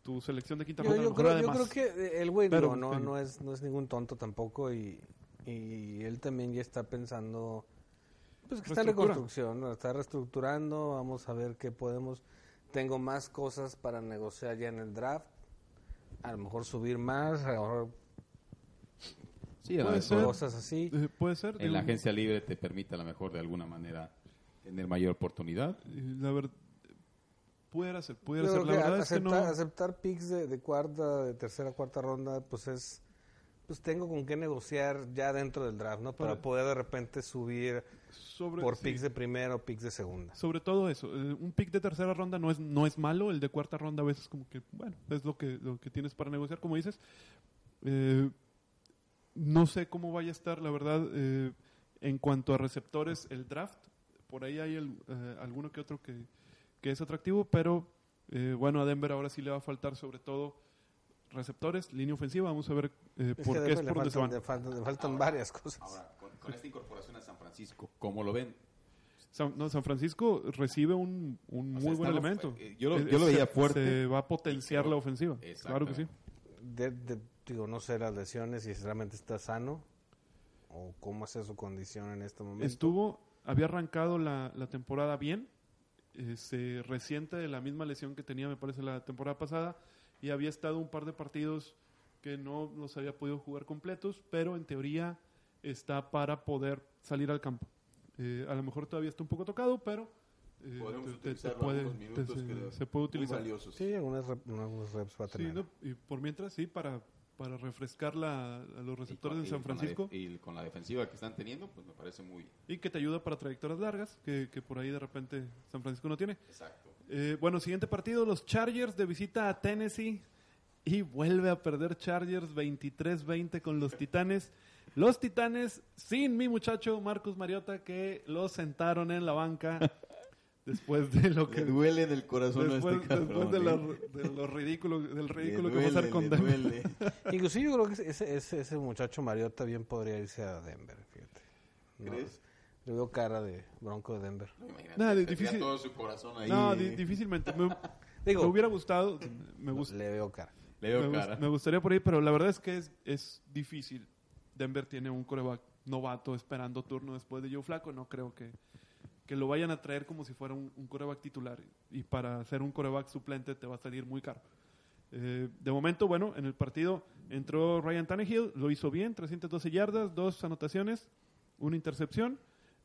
tu selección de quinta Yo, ronda. yo creo, yo creo que eh, el güey digo, no, sí. no, es, no es ningún tonto tampoco y, y él también ya está pensando pues que está en reconstrucción, ¿no? está reestructurando, vamos a ver qué podemos. Tengo más cosas para negociar ya en el draft, a lo mejor subir más, a lo mejor Sí, a lo Puede mejor ser. cosas así. Eh, puede ser. en la agencia libre te permite a lo mejor de alguna manera tener mayor oportunidad. eh, La verdad, pudiera ser, pudiera ser. La verdad es que aceptar, no. aceptar picks de, de cuarta, de tercera, cuarta ronda, pues es, pues tengo con qué negociar ya dentro del draft, ¿no? Para Para- poder de repente subir Sobre, por sí. picks de primera o picks de segunda. Sobre todo eso, eh, un pick de tercera ronda no es no es malo, el de cuarta ronda a veces como que, bueno, es lo que lo que tienes para negociar, como dices. Eh, no sé cómo vaya a estar, la verdad, eh, en cuanto a receptores, el draft, por ahí hay el- eh, alguno que otro que, que es atractivo, pero eh, bueno, a Denver ahora sí le va a faltar sobre todo receptores, línea ofensiva, vamos a ver eh, Es por que qué es por donde se faltan, van. le faltan, le faltan Ahora- varias cosas. Ahora, con, con esta incorporación a San Francisco, ¿cómo lo ven? San, no, San Francisco recibe un, un muy sea, buen elemento. eh, yo lo- yo lo se- veía fuerte. Se va a potenciar la ofensiva. Claro que sí. De- de- digo, no sé las lesiones, si realmente está sano o cómo es su condición en este momento. Estuvo, había arrancado la, la temporada bien. eh, se resiente de la misma lesión que tenía, me parece, la temporada pasada y había estado un par de partidos que no los había podido jugar completos, pero en teoría está para poder salir al campo. Eh, a lo mejor todavía está un poco tocado, pero eh, te- te- puede- te- se- puede Muy utilizar. valiosos. Sí, algunas, rep- algunos reps va a Sí, tener. ¿no? y por mientras sí, para, para refrescar la- a los receptores de San con la Francisco y con la defensiva que están teniendo, pues me parece muy y que te ayuda para trayectorias largas, que, que por ahí de repente San Francisco no tiene. exacto. Eh, bueno, siguiente partido, los Chargers de visita a Tennessee y vuelve a perder Chargers 23-20 con los Titanes. Los Titanes sin mi muchacho Marcus Mariota que lo sentaron en la banca después de lo que Le duele en el corazón a después, este cabrón. después de, ¿eh? lo, de lo ridículo del ridículo que va a hacer con Denver. duele. Inclusive yo creo que ese, ese, ese muchacho Mariota bien podría irse a Denver, fíjate. No, ¿Crees? Le veo cara de bronco de Denver. No, imagínate, difícil. todo su corazón ahí. No, di- difícilmente. Me, Digo, me hubiera gustado, me, gust- le veo cara. Le veo me, gust- cara. me gustaría por ahí, pero la verdad es que es, es difícil. Denver tiene un coreback novato esperando turno después de Joe Flaco. No creo que, que lo vayan a traer como si fuera un, un coreback titular. Y para hacer un coreback suplente te va a salir muy caro. Eh, de momento, bueno, en el partido entró Ryan Tannehill, lo hizo bien, 312 yardas, dos anotaciones, una intercepción.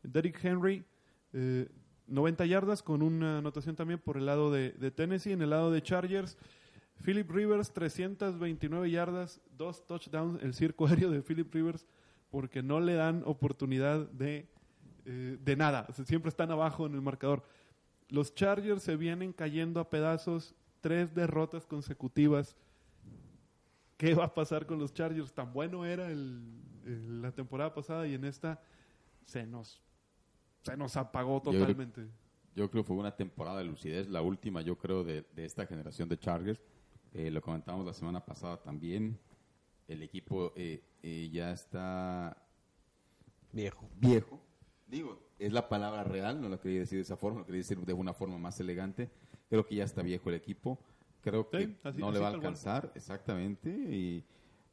Derrick Henry, eh, 90 yardas con una anotación también por el lado de, de Tennessee. En el lado de Chargers, Philip Rivers, 329 yardas, dos touchdowns, el circo aéreo de Philip Rivers, porque no le dan oportunidad de, eh, de nada. O sea, siempre están abajo en el marcador. Los Chargers se vienen cayendo a pedazos, tres derrotas consecutivas. ¿Qué va a pasar con los Chargers? Tan bueno era el- el- la temporada pasada y en esta se nos, se nos apagó totalmente. Yo creo que fue una temporada de lucidez, la última, yo creo, de, de esta generación de Chargers. Eh, lo comentamos la semana pasada también. El equipo eh, eh, ya está Viejo. viejo. Digo, es la palabra real, no la quería decir de esa forma, lo quería decir de una forma más elegante. Creo que ya está viejo el equipo. Creo que Sí, así- no así le va a alcanzar, exactamente. Y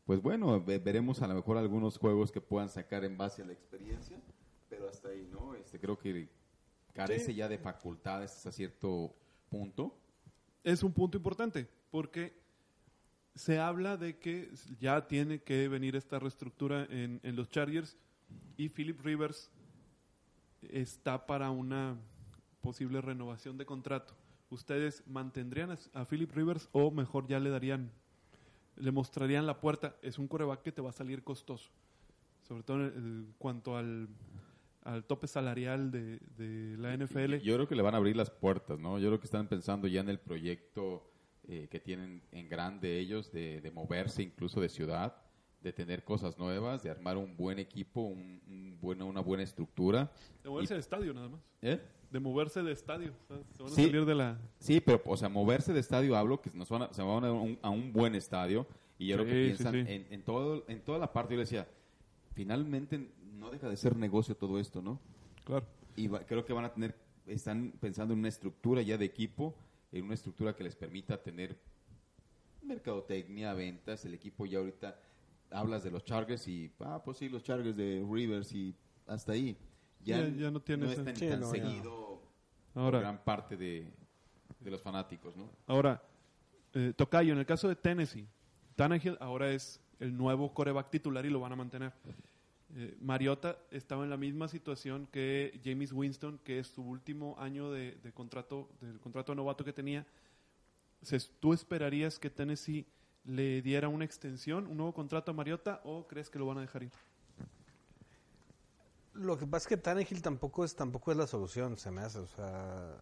pues bueno, ve- veremos a lo mejor algunos juegos que puedan sacar en base a la experiencia, pero hasta ahí, ¿no? Este, creo que carece Sí. ya de facultades hasta cierto punto. es un punto importante porque se habla de que ya tiene que venir esta reestructura en, en los Chargers y Philip Rivers está para una posible renovación de contrato. ¿Ustedes mantendrían a, Philip Rivers o mejor ya le darían, le mostrarían la puerta? Es un coreback que te va a salir costoso, sobre todo en, en cuanto al, al tope salarial de, de la NFL. Yo creo que le van a abrir las puertas, ¿no? Yo creo que están pensando ya en el proyecto eh, que tienen en grande ellos de, de moverse incluso de ciudad, de tener cosas nuevas, de armar un buen equipo, un, un bueno, una buena estructura. De moverse Y- de estadio nada más. ¿Eh? De moverse de estadio. o sea, se van a Sí. salir de la... Sí, pero, o sea, moverse de estadio hablo que nos van a, se van a un, a un buen estadio y yo creo que Sí, sí, piensan sí. En, en todo, en toda la parte. Yo le decía, finalmente no deja de ser negocio todo esto, ¿no? Claro. Y va- creo que van a tener, están pensando en una estructura ya de equipo, en una estructura que les permita tener mercadotecnia, ventas. El equipo ya ahorita hablas de los Chargers y, ah, pues sí, los Chargers de Rivers y hasta ahí. Ya, Ya- ya no tiene ese- están tan no, ya no. seguido Ahora, gran parte de, de los fanáticos, ¿no? ahora eh, Tocayo, en el caso de Tennessee, Tannehill ahora es el nuevo coreback titular y lo van a mantener. Eh, Mariota estaba en la misma situación que James Winston, que es su último año de, de contrato, del contrato de novato que tenía. ¿Tú esperarías que Tennessee le diera una extensión, un nuevo contrato a Mariota, o crees que lo van a dejar ir? Lo que pasa es que Tannehill tampoco es tampoco es la solución, se me hace, o sea,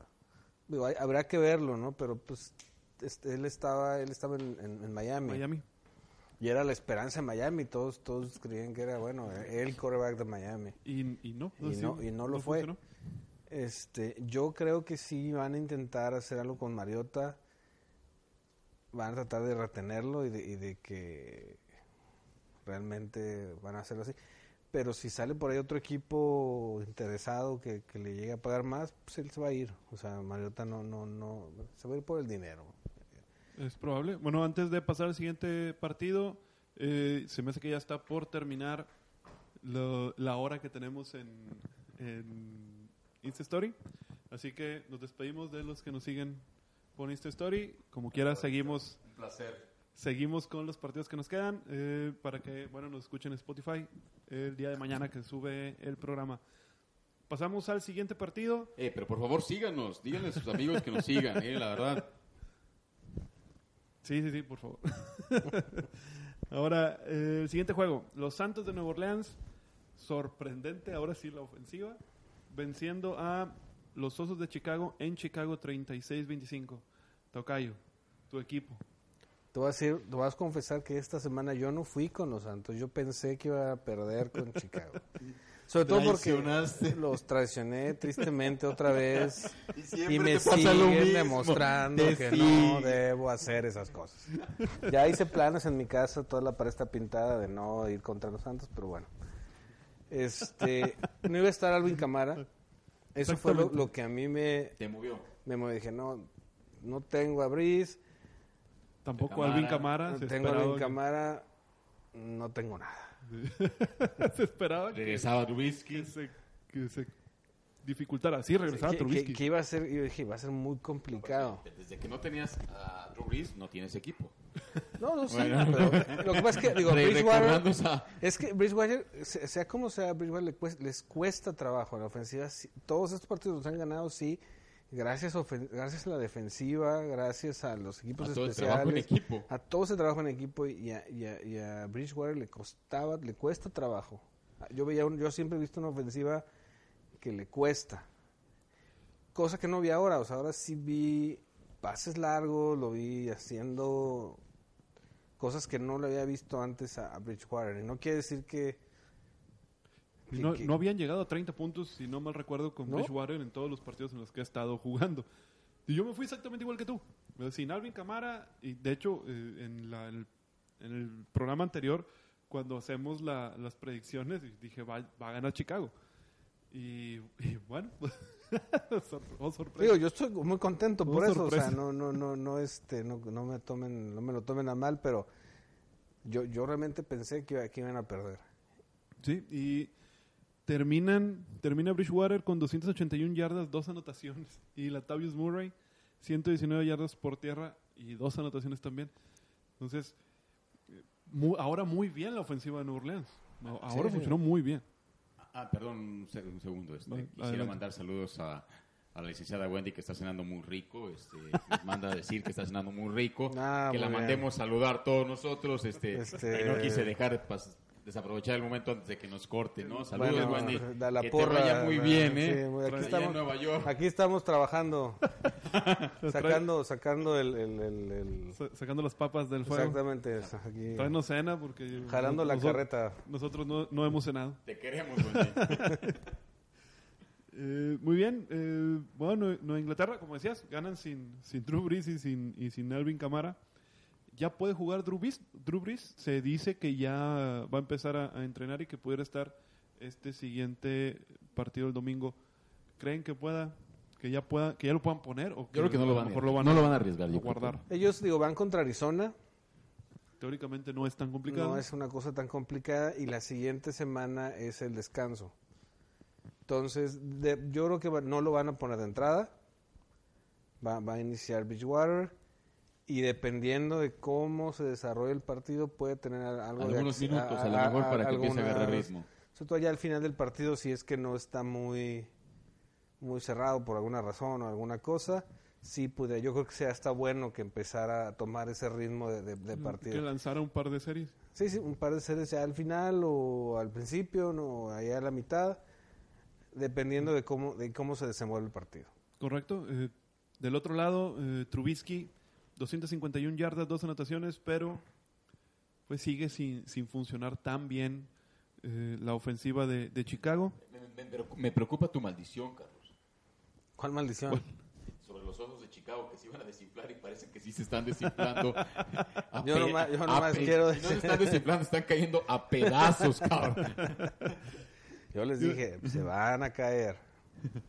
digo, hay- habrá que verlo, ¿no? Pero pues este, él estaba él estaba en, en- en Miami, Miami. y era la esperanza en Miami, todos todos creían que era bueno, el quarterback de Miami. Y, y no, Y no- y no lo fue. funcionó. Este, yo creo que sí van a intentar hacer algo con Mariota. Van a tratar de retenerlo y de, y de que realmente van a hacerlo así. Pero si sale por ahí otro equipo interesado que, le llegue a pagar más, pues él se va a ir. O sea, Mariota no, no, no, se va a ir por el dinero. Es probable. Bueno, antes de pasar al siguiente partido, eh, se me hace que ya está por terminar la hora que tenemos en, en Insta Story. Así que nos despedimos de los que nos siguen por Insta Story. Como quiera, seguimos, Un placer. seguimos con los partidos que nos quedan eh, para que, bueno, nos escuchen en Spotify el día de mañana que sube el programa. Pasamos al siguiente partido. Eh, pero por favor síganos, díganle a sus amigos que nos sigan, eh, la verdad. Sí, sí, sí, por favor. ahora, eh, el siguiente juego. Los Santos de Nueva Orleans. Sorprendente, ahora sí la ofensiva. Venciendo a los Osos de Chicago en Chicago 36-25. Tocayo, tu equipo. Te voy, a decir, te vas a confesar que esta semana yo no fui con los Santos. Yo pensé que iba a perder con Chicago. Sobre todo porque los traicioné tristemente otra vez. Y Y me siguen demostrando Te que no debo hacer esas cosas. Ya hice planes en mi casa, toda la pared está pintada de no ir contra los Santos, pero bueno. Este, no iba a estar Alvin Camara. Eso fue lo, lo que a mí me, Te movió. me mo- dije, no, no tengo a Brice, Tampoco Camara. Alvin Camara. no tengo a Alvin que- Camara, no tengo nada. se esperaba que, Regresaba Trubisky. que se, que se dificultara. Sí, regresaba que, Trubisky. que- que iba a ser, yo dije, va a ser muy complicado. Desde que no tenías a Drew Brees, no tienes equipo. No, no, sí, Bueno. pero lo que pasa es que, digo, Bridgewater, es que Bridgewater, se- sea como sea, Bridgewater cuesta- les cuesta trabajo en la ofensiva. sí, todos estos partidos los han ganado, sí, gracias, gracias a la defensiva, gracias a los equipos a todo el trabajo en especiales, equipo. a todo ese trabajo en equipo y a, y a- y a Bridgewater le costaba, le cuesta trabajo. Yo veía, un- yo siempre he visto una ofensiva que le cuesta. Cosa que no vi ahora, o sea, ahora sí vi pases largos, lo vi haciendo cosas que no le había visto antes a, a Bridgewater. Y no quiere decir que... No, que- no habían llegado a 30 puntos, si no mal recuerdo, con ¿No? Bridgewater en todos los partidos en los que ha estado jugando. Y yo me fui exactamente igual que tú. Sin Alvin Camara, y de hecho, eh, en, la- el, en el programa anterior, cuando hacemos la- las predicciones, dije, va, va a ganar Chicago. Y, y bueno, sor- oh, sorpresa. Digo, yo estoy muy contento Oh, por eso, o sea, sorpresa. no, no, no, no, este, no, no me tomen, no me lo tomen a mal, pero yo, yo realmente pensé que, que iban a perder. Sí, y terminan, termina Bridgewater con 281 yardas, dos anotaciones. Y Latavius Murray, 119 yardas por tierra y dos anotaciones también. Entonces, eh, ahora muy bien la ofensiva de Nueva Orleans. Ahora sí. funcionó muy bien. Ah, perdón, un, se- un segundo. Este, Vale, quisiera adelante. mandar saludos a, a la licenciada Wendy que está cenando muy rico. Este, nos manda a decir que está cenando muy rico. Ah, que la bien. mandemos saludar todos nosotros. Este, Este- y no quise dejar pas- desaprovechar el momento antes de que nos corte, ¿no? Saludos, Bueno, Wendy. da la que porra, te vaya muy bien, ¿eh? sí, muy- aquí estamos- en Nueva York. Aquí estamos trabajando, sacando, sacando el, el- el- el- Sa- Sacando las papas del fuego. exactamente, aquí, cena porque... jalando la nosotros- carreta. Nosotros no, no hemos cenado. Te queremos, Wendy. Eh, muy bien. eh, bueno, Nue- Nueva Inglaterra, como decías, ganan sin, sin Drew Brees y sin, y sin Alvin Camara. Ya puede jugar Drew Brees, Drew Brees. Se dice que ya va a empezar a, a entrenar y que pudiera estar este siguiente partido el domingo. ¿Creen que pueda, que ya pueda, que ya lo puedan poner? O Yo creo que no lo van, mejor a, lo van no a, lo van a arriesgar. yo creo. guardar? Ellos, digo, van contra Arizona, Teóricamente no es tan complicado. no es una cosa tan complicada y la siguiente semana es el descanso. Entonces, de- yo creo que va- no lo van a poner de entrada, va, va a iniciar Bridgewater y dependiendo de cómo se desarrolle el partido puede tener a- algo de Algunos acci- minutos, a, lo mejor, para que empiece a agarrar ritmo. Sobre todo ya al final del partido, si es que no está muy, muy cerrado por alguna razón o alguna cosa, sí pude. Yo creo que sea está bueno que empezara a tomar ese ritmo de, de- de Que partido. lanzara un par de series. Sí, sí, un par de series ya al final o al principio, no, allá a la mitad, dependiendo de cómo, de cómo se desenvuelve el partido. Correcto. Eh, del otro lado, eh, Trubisky, 251 yardas, dos anotaciones, pero pues sigue sin, sin funcionar tan bien eh, la ofensiva de, de Chicago. Me, me- me- me preocupa tu maldición, Carlos. ¿Cuál maldición? ¿Cuál? sobre los ojos de Chicago que se iban a desinflar y parece que sí se están desinflando. A Yo nomás- yo quiero si no se decir- están desinflando, están cayendo a pedazos, cabrón. Yo les dije, se van a caer.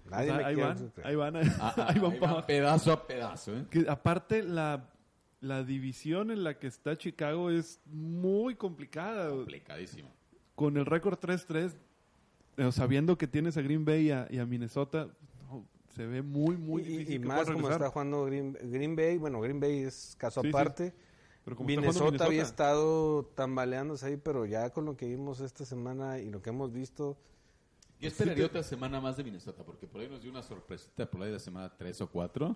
O Nadie sea, me ahí, van, ahí van, Ah, ah, ahí van ahí van pedazo a pedazo, ¿eh? Que aparte la, la división en la que está Chicago es muy complicada. Complicadísimo. Con el récord 3-3, eh, sabiendo que tienes a Green Bay y a, y a Minnesota, no, se ve muy, muy y, difícil. y más como está jugando Green, Green Bay. Bueno, Green Bay es caso Sí, sí. aparte. Pero como está Minnesota, jugando había Minnesota, estado tambaleándose ahí, pero ya con lo que vimos esta semana y lo que hemos visto, Yo esperaría otra semana más de Minnesota, porque por ahí nos dio una sorpresita por ahí de la semana 3 o 4.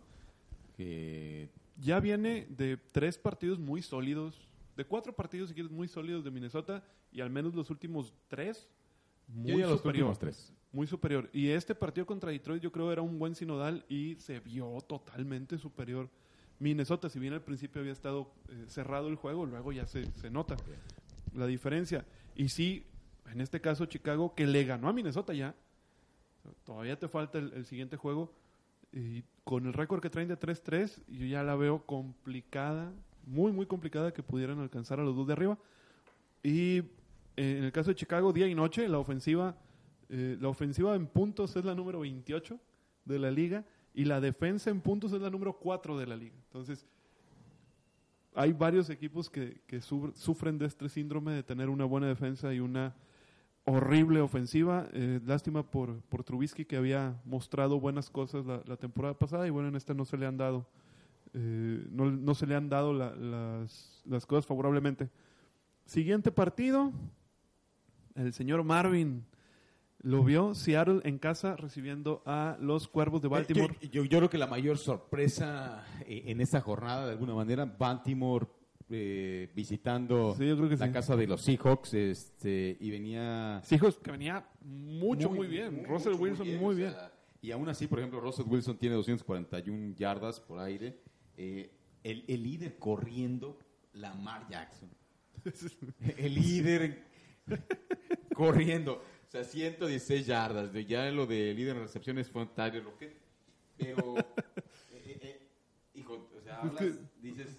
Que Ya viene de tres partidos muy sólidos, de cuatro partidos, si quieres, muy sólidos de Minnesota, y al menos los últimos tres, muy ya los superior. últimos tres. Muy superior. Y este partido contra Detroit yo creo era un buen sinodal y se vio totalmente superior. Minnesota, si bien al principio había estado eh, cerrado el juego, luego ya se, se nota la diferencia. Y sí, en este caso Chicago, que le ganó a Minnesota ya, todavía te falta el, siguiente juego, y con el récord que traen de 3-3, yo ya la veo complicada, muy, muy complicada que pudieran alcanzar a los dos de arriba. Y eh, en el caso de Chicago, día y noche, la ofensiva, eh, la ofensiva en puntos es la número 28 de la liga y la defensa en puntos es la número 4 de la liga. Entonces, hay varios equipos que, que su- sufren de este síndrome de tener una buena defensa y una horrible ofensiva. Eh, lástima por, por Trubisky que había mostrado buenas cosas la, la temporada pasada y bueno, en esta no se le han dado, eh, no, no se le han dado la- las, las cosas favorablemente. Siguiente partido, el señor Marvin lo vio, Seattle en casa recibiendo a los Cuervos de Baltimore. Eh, Yo, yo creo que la mayor sorpresa en esta jornada, de alguna manera, Baltimore eh, visitando Sí, yo creo que la sí. casa de los Seahawks este, y venía Seahawks que venía mucho, muy, bien. muy, Russell mucho, Wilson, muy muy o bien. sea, y aún así, por ejemplo, Russell Wilson tiene 241 yardas por aire. Eh, el, el líder corriendo, Lamar Jackson. el líder corriendo. O sea, 116 yardas. De- Ya lo de líder en recepciones fue Tyler Lockett. Pero, eh, eh, hijo, o sea, hablas, dices...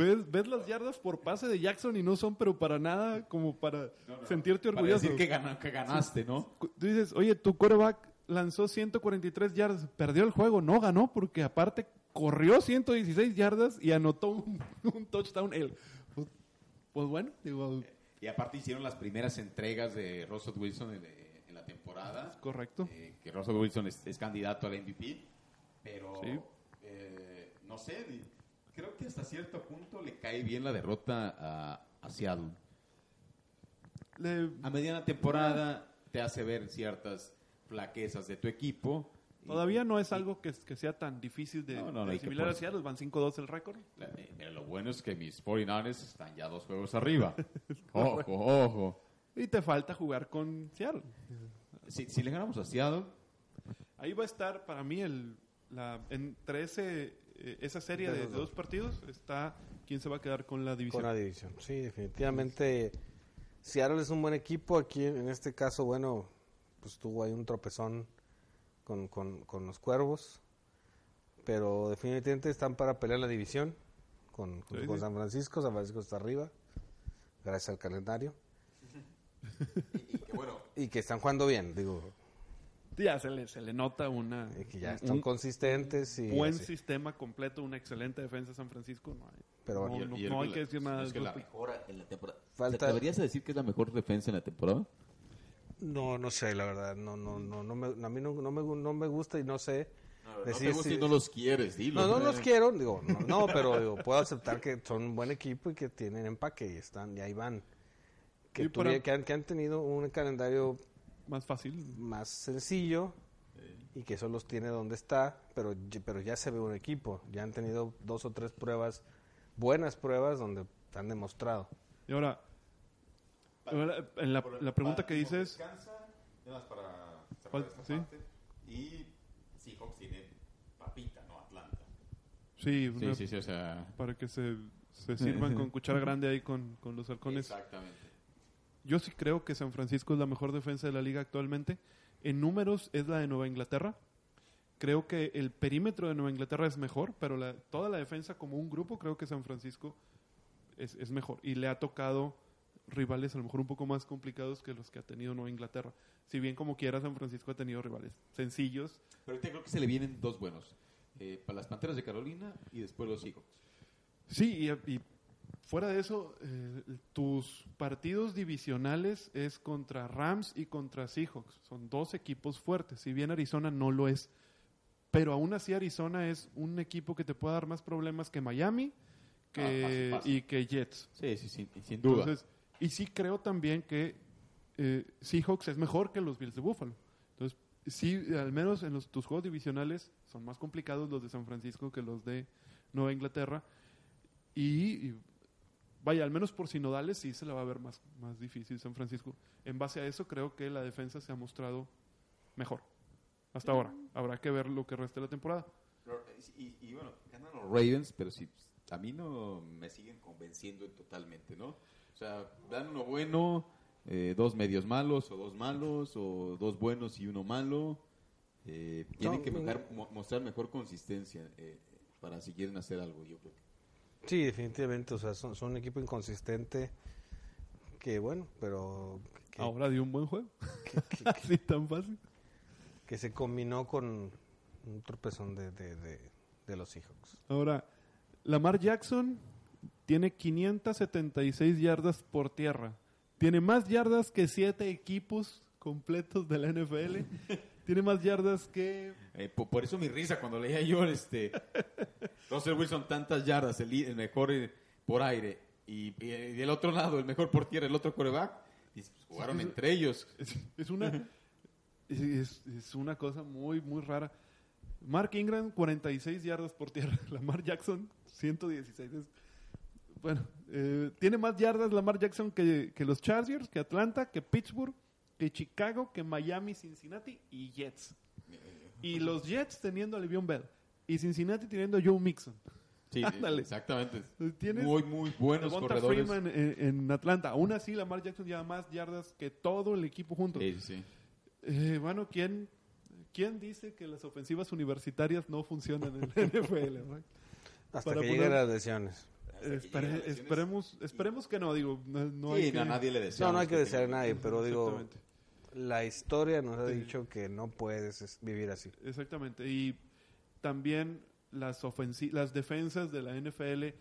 ¿Ves, ves las yardas por pase de Jackson y no son, pero para nada como para no, no, sentirte para orgulloso. decir que, gana- que ganaste, ¿no? Tú dices, oye, tu quarterback lanzó 143 yardas, perdió el juego, no ganó porque aparte corrió 116 yardas y anotó un, un touchdown él. Pues, pues bueno, digo, Y aparte hicieron las primeras entregas de Russell Wilson en, eh, en la temporada. correcto. Eh, que Russell Wilson es, es candidato al MVP. Pero, Sí. eh, no sé, creo que hasta cierto punto le cae bien la derrota a, a Seattle. Le- A mediana temporada te hace ver ciertas flaquezas de tu equipo. Y- todavía no es y- algo que, que sea tan difícil de, No, no, de y asimilar hacia los van 5-2 el récord. Eh, pero lo bueno es que mis 49ers están ya dos juegos arriba. ojo, ojo. Y te falta jugar con Seattle. Si, si le ganamos a Seattle, Ahí va a estar para mí el, la, entre ese, eh, esa serie De dos partidos está quién se va a quedar con la división. con la división. Sí, definitivamente. Seattle es un buen equipo. Aquí, en este caso, bueno, pues tuvo ahí un tropezón con, con, con los cuervos. Pero definitivamente están para pelear la división con, con- Sí, con sí. San Francisco. San Francisco está arriba, gracias al calendario. y, y que bueno, Y que están jugando bien, digo, Ya se le, se le nota una, y que ya un están consistentes. y buen así. sistema completo, una excelente defensa de San Francisco. No hay, Pero no, no- no que decir nada. es que la mejora en la temporada. Falta- ¿Te atreverías a decir que es la mejor defensa en la temporada? No, no sé, la verdad. No, no, no, no me, a mí no, no me, no me gusta y no sé. decir no te gusta si- y no los quieres, dilo. No, no los quiero, digo, no, no, pero digo, puedo aceptar que son un buen equipo y que tienen empaque y están, y ahí van. Que, Y para- tuvi- que, han, que han tenido un calendario Más fácil. más sencillo y que eso los tiene donde está, pero, ya- pero ya se ve un equipo. Ya han tenido dos o tres pruebas, buenas pruebas, donde han demostrado. Y ahora, en la, la pregunta que dices, Descansa, nada más para cerrar esta Sí. parte. Y Seahawks tiene papita, ¿no? Atlanta. sí, una- sí, sí, o sea... para que se, se sirvan con cuchara grande ahí con, con los halcones. Exactamente. Yo sí creo que San Francisco es la mejor defensa de la liga actualmente. En números es la de Nueva Inglaterra. Creo que el perímetro de Nueva Inglaterra es mejor, pero la- toda la defensa como un grupo creo que San Francisco es, es mejor. Y le ha tocado rivales a lo mejor un poco más complicados que los que ha tenido Nueva Inglaterra. Si bien como quiera San Francisco ha tenido rivales sencillos. Pero ahorita creo que se le vienen dos buenos. Eh, para las Panteras de Carolina y después los Seahawks. Sí, y, y fuera de eso, eh, tus partidos divisionales es contra Rams y contra Seahawks. Son dos equipos fuertes. Si bien Arizona no lo es, pero aún así Arizona es un equipo que te puede dar más problemas que Miami que, Ah, y que Jets. Sí, sí, sí, sin duda. Entonces, y sí creo también que eh, Seahawks es mejor que los Bills de Buffalo. Entonces, sí, al menos en los, tus juegos divisionales son más complicados los de San Francisco que los de Nueva Inglaterra. Y, y, vaya, al menos por sinodales sí se la va a ver más, más difícil San Francisco. En base a eso creo que la defensa se ha mostrado mejor. Hasta ahora. Habrá que ver lo que resta de la temporada. Pero, Y, y bueno, ganan los Ravens, pero sí, a mí no me siguen convenciendo totalmente, ¿no? O sea, dan uno bueno, eh, dos medios malos, o dos malos, o dos buenos y uno malo. Eh, tienen No, que no. mostrar mejor consistencia eh, para si quieren hacer algo, yo creo. Sí, definitivamente, o sea, son, son un equipo inconsistente que, bueno, pero que, Ahora dio un buen juego. que- que- Así tan fácil. que se combinó con un tropezón de, de, de, de los Seahawks. Ahora, Lamar Jackson tiene 576 yardas por tierra. Tiene más yardas que siete equipos completos de la NFL. tiene más yardas que... Eh, po- por, eso mi risa cuando leía yo este Russell Wilson tantas yardas, el, mejor eh, por aire, y, y el- y el otro lado, el mejor por tierra, el otro coreback, y pues, jugaron entre ellos. Es, es una... es, una cosa muy, muy rara. Mark Ingram, 46 yardas por tierra. Lamar Jackson, 116. Es- bueno, eh, tiene más yardas Lamar Jackson que, que los Chargers, que Atlanta, que Pittsburgh, que Chicago, que Miami, Cincinnati y Jets. Y los Jets teniendo a Le'Veon Bell. Y Cincinnati teniendo a Joe Mixon. Sí, Ándale. exactamente. Tienes Muy, muy buenos Devonta corredores. Freeman en, en Atlanta. Aún así, Lamar Jackson lleva más yardas que todo el equipo junto. Sí, sí. Eh, bueno, ¿quién, ¿quién dice que las ofensivas universitarias no funcionan en la NFL? no? Hasta Para que lleguen las lesiones. Espere- esperemos, esperemos que no, digo, no, no Sí, hay que- a nadie le deseamos No, no hay que que desear a nadie, pero digo, Exactamente. la historia nos ha Sí. dicho que no puedes es- vivir así. Exactamente. Y también las, ofensi- las defensas de la NFL,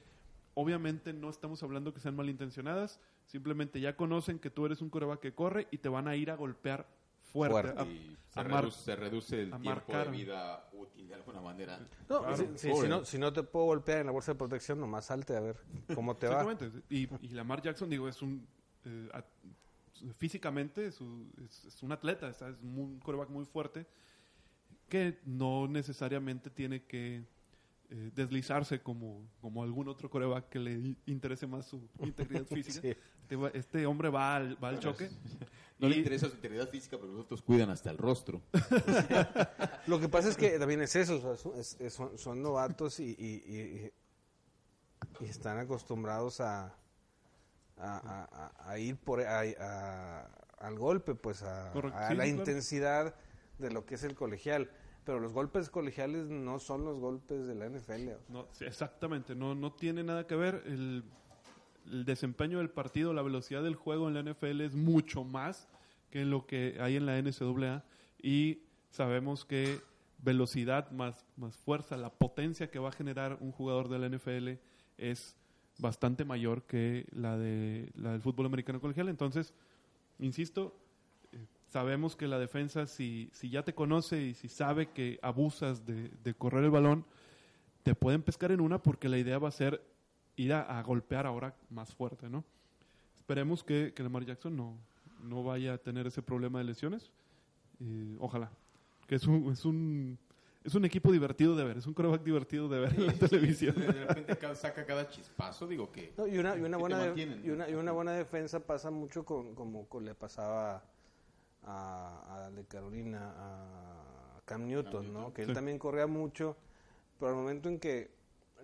obviamente no estamos hablando que sean malintencionadas, simplemente ya conocen que tú eres un coreback que corre y te van a ir a golpear fuerte. Fuerte. A- Y a se, reduce, se reduce el a tiempo marcar. de vida útil de alguna manera. No, Claro. si, si- Pobre. si no, si no te puedo golpear en la bolsa de protección, nomás salte a ver cómo te va. Exactamente. Y, y Lamar Jackson, digo, es un. eh, físicamente es, un- es- es un atleta, es, es un coreback muy fuerte que no necesariamente tiene que eh, deslizarse como, como algún otro coreback que le interese más su integridad física. Sí. Este, este hombre va al, va al choque. No le interesa su integridad física, pero los otros cuidan hasta el rostro. Lo que pasa es que también es eso, son- son, son novatos y, y- y- y están acostumbrados a, a, a- ir por a- a- al golpe, pues a, Correcto. a Sí, la claro. intensidad de lo que es el colegial. Pero los golpes colegiales no son los golpes de la NFL. o sea. No, sí, exactamente, no, no tiene nada que ver. El, el desempeño del partido, la velocidad del juego en la NFL es mucho más que lo que hay en la NCAA. Y sabemos que velocidad más, más fuerza, la potencia que va a generar un jugador de la NFL es bastante mayor que la, de, la del fútbol americano colegial. Entonces, insisto, sabemos que la defensa, si, si ya te conoce y si sabe que abusas de, de correr el balón, te pueden pescar en una porque la idea va a ser ir a, a golpear ahora más fuerte, ¿no? Esperemos que, que Lamar Jackson no, no vaya a tener ese problema de lesiones. Eh, ojalá. Que es un, es un es un equipo divertido de ver, es un coreback divertido de ver en la televisión. De repente ca- saca cada chispazo, digo que... No, y una, y una buena de- y una, y una buena defensa pasa mucho con, como con le pasaba a, a de Carolina, a Cam Newton, ¿no? Newton. Que él Sí. también corría mucho, pero al momento en que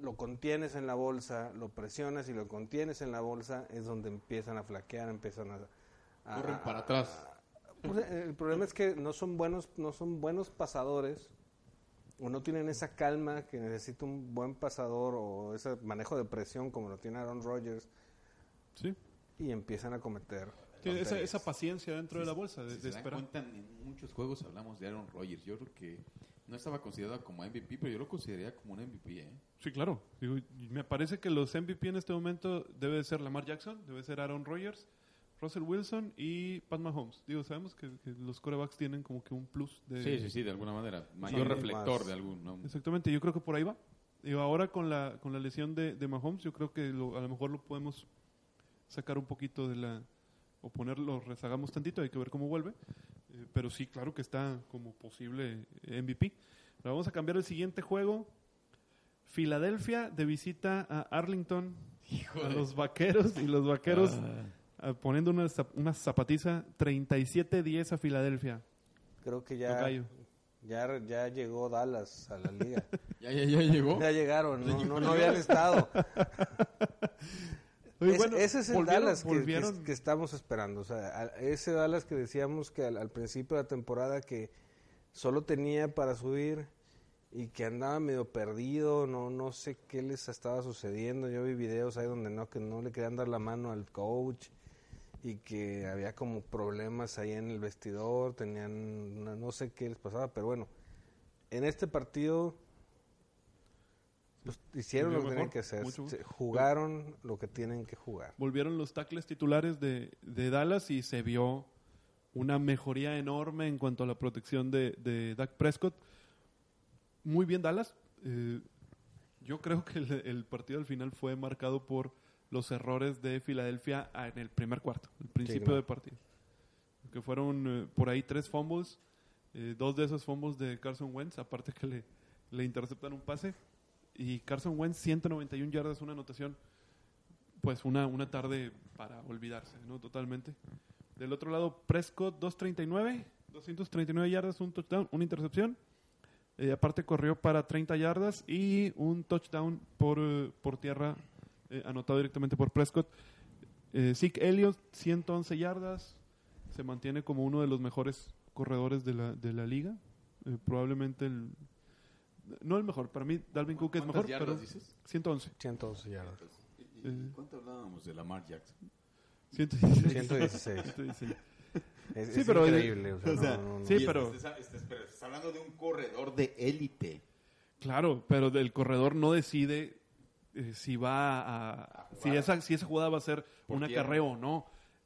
lo contienes en la bolsa, lo presionas y lo contienes en la bolsa, es donde empiezan a flaquear, empiezan a... a- Corren para atrás. pues, el problema es que no son buenos, no son buenos pasadores o no tienen esa calma que necesita un buen pasador o ese manejo de presión como lo tiene Aaron Rodgers Sí. y empiezan a cometer esa, esa paciencia dentro de la bolsa, de, Si de se dan esperar. cuenta, en muchos juegos hablamos de Aaron Rodgers. Yo creo que no estaba considerado como MVP, pero yo lo consideraría como un MVP, ¿eh? Sí, claro. Digo, me parece que los MVP en este momento debe de ser Lamar Jackson, debe ser Aaron Rodgers, Russell Wilson y Pat Mahomes. Digo, sabemos que, que los corebacks tienen como que un plus de... Sí, sí, sí, de alguna manera. Mayor Sí, reflector más. de algún. ¿no? Exactamente, yo creo que por ahí va. Digo, ahora con la, con la lesión de, de Mahomes, yo creo que lo- a lo mejor lo podemos sacar un poquito de la... o ponerlo, rezagamos tantito, hay que ver cómo vuelve. Eh, pero sí, claro que está como posible MVP. Ahora vamos a cambiar el siguiente juego. Filadelfia de visita a Arlington, a los vaqueros, y los vaqueros Ah. ah, poniendo una, zap- una zapatiza 37-10 a Filadelfia. Creo que ya, ya, ya llegó Dallas a la liga. Ya, ya, ya llegó. ya llegaron, no, no, no habían estado. Oye, Es- bueno, ese es el Dallas que, que- volvieron- que estamos esperando. O sea, a- ese Dallas que decíamos que al, al principio de la temporada que solo tenía para subir y que andaba medio perdido, no no sé qué les estaba sucediendo. Yo vi videos ahí donde no que no le querían dar la mano al coach y que había como problemas ahí en el vestidor, tenían una- no sé qué les pasaba, pero bueno, en este partido hicieron lo que mejor, tenían que hacer, jugaron lo que tienen que jugar. volvieron los tackles titulares de, de Dallas y se vio una mejoría enorme en cuanto a la protección de, de Dak Prescott. Muy bien Dallas. Eh, yo creo que el, el partido al final fue marcado por los errores de Filadelfia en el primer cuarto, el principio no. del partido. Que fueron eh, por ahí tres fumbles, eh, dos de esos fumbles de Carson Wentz, aparte que le, le interceptan un pase. Y Carson Wentz, 191 yardas, una anotación pues una, una tarde para olvidarse, ¿no? Totalmente. Del otro lado, Prescott 239, 239 yardas, un touchdown, una intercepción. Eh, aparte corrió para 30 yardas y un touchdown por, eh, por tierra eh, anotado directamente por Prescott. Eh, Zeke Elliott 111 yardas, se mantiene como uno de los mejores corredores de la, de la liga. Eh, probablemente el... No el mejor, para mí Dalvin Cook es ¿Cuántas mejor, yardas pero dices? 111. 112 yardas. ¿Y- y Eh. ¿Cuánto hablábamos de Lamar Jackson? 116. 116. 116. Es, Sí, es pero- increíble. O sea, o sea, no, no, no. sí, pero- Estás, estás- pero estás hablando de un corredor de élite. Claro, pero el corredor no decide eh, si va a, A si esa si esa jugada va a ser un acarreo o no.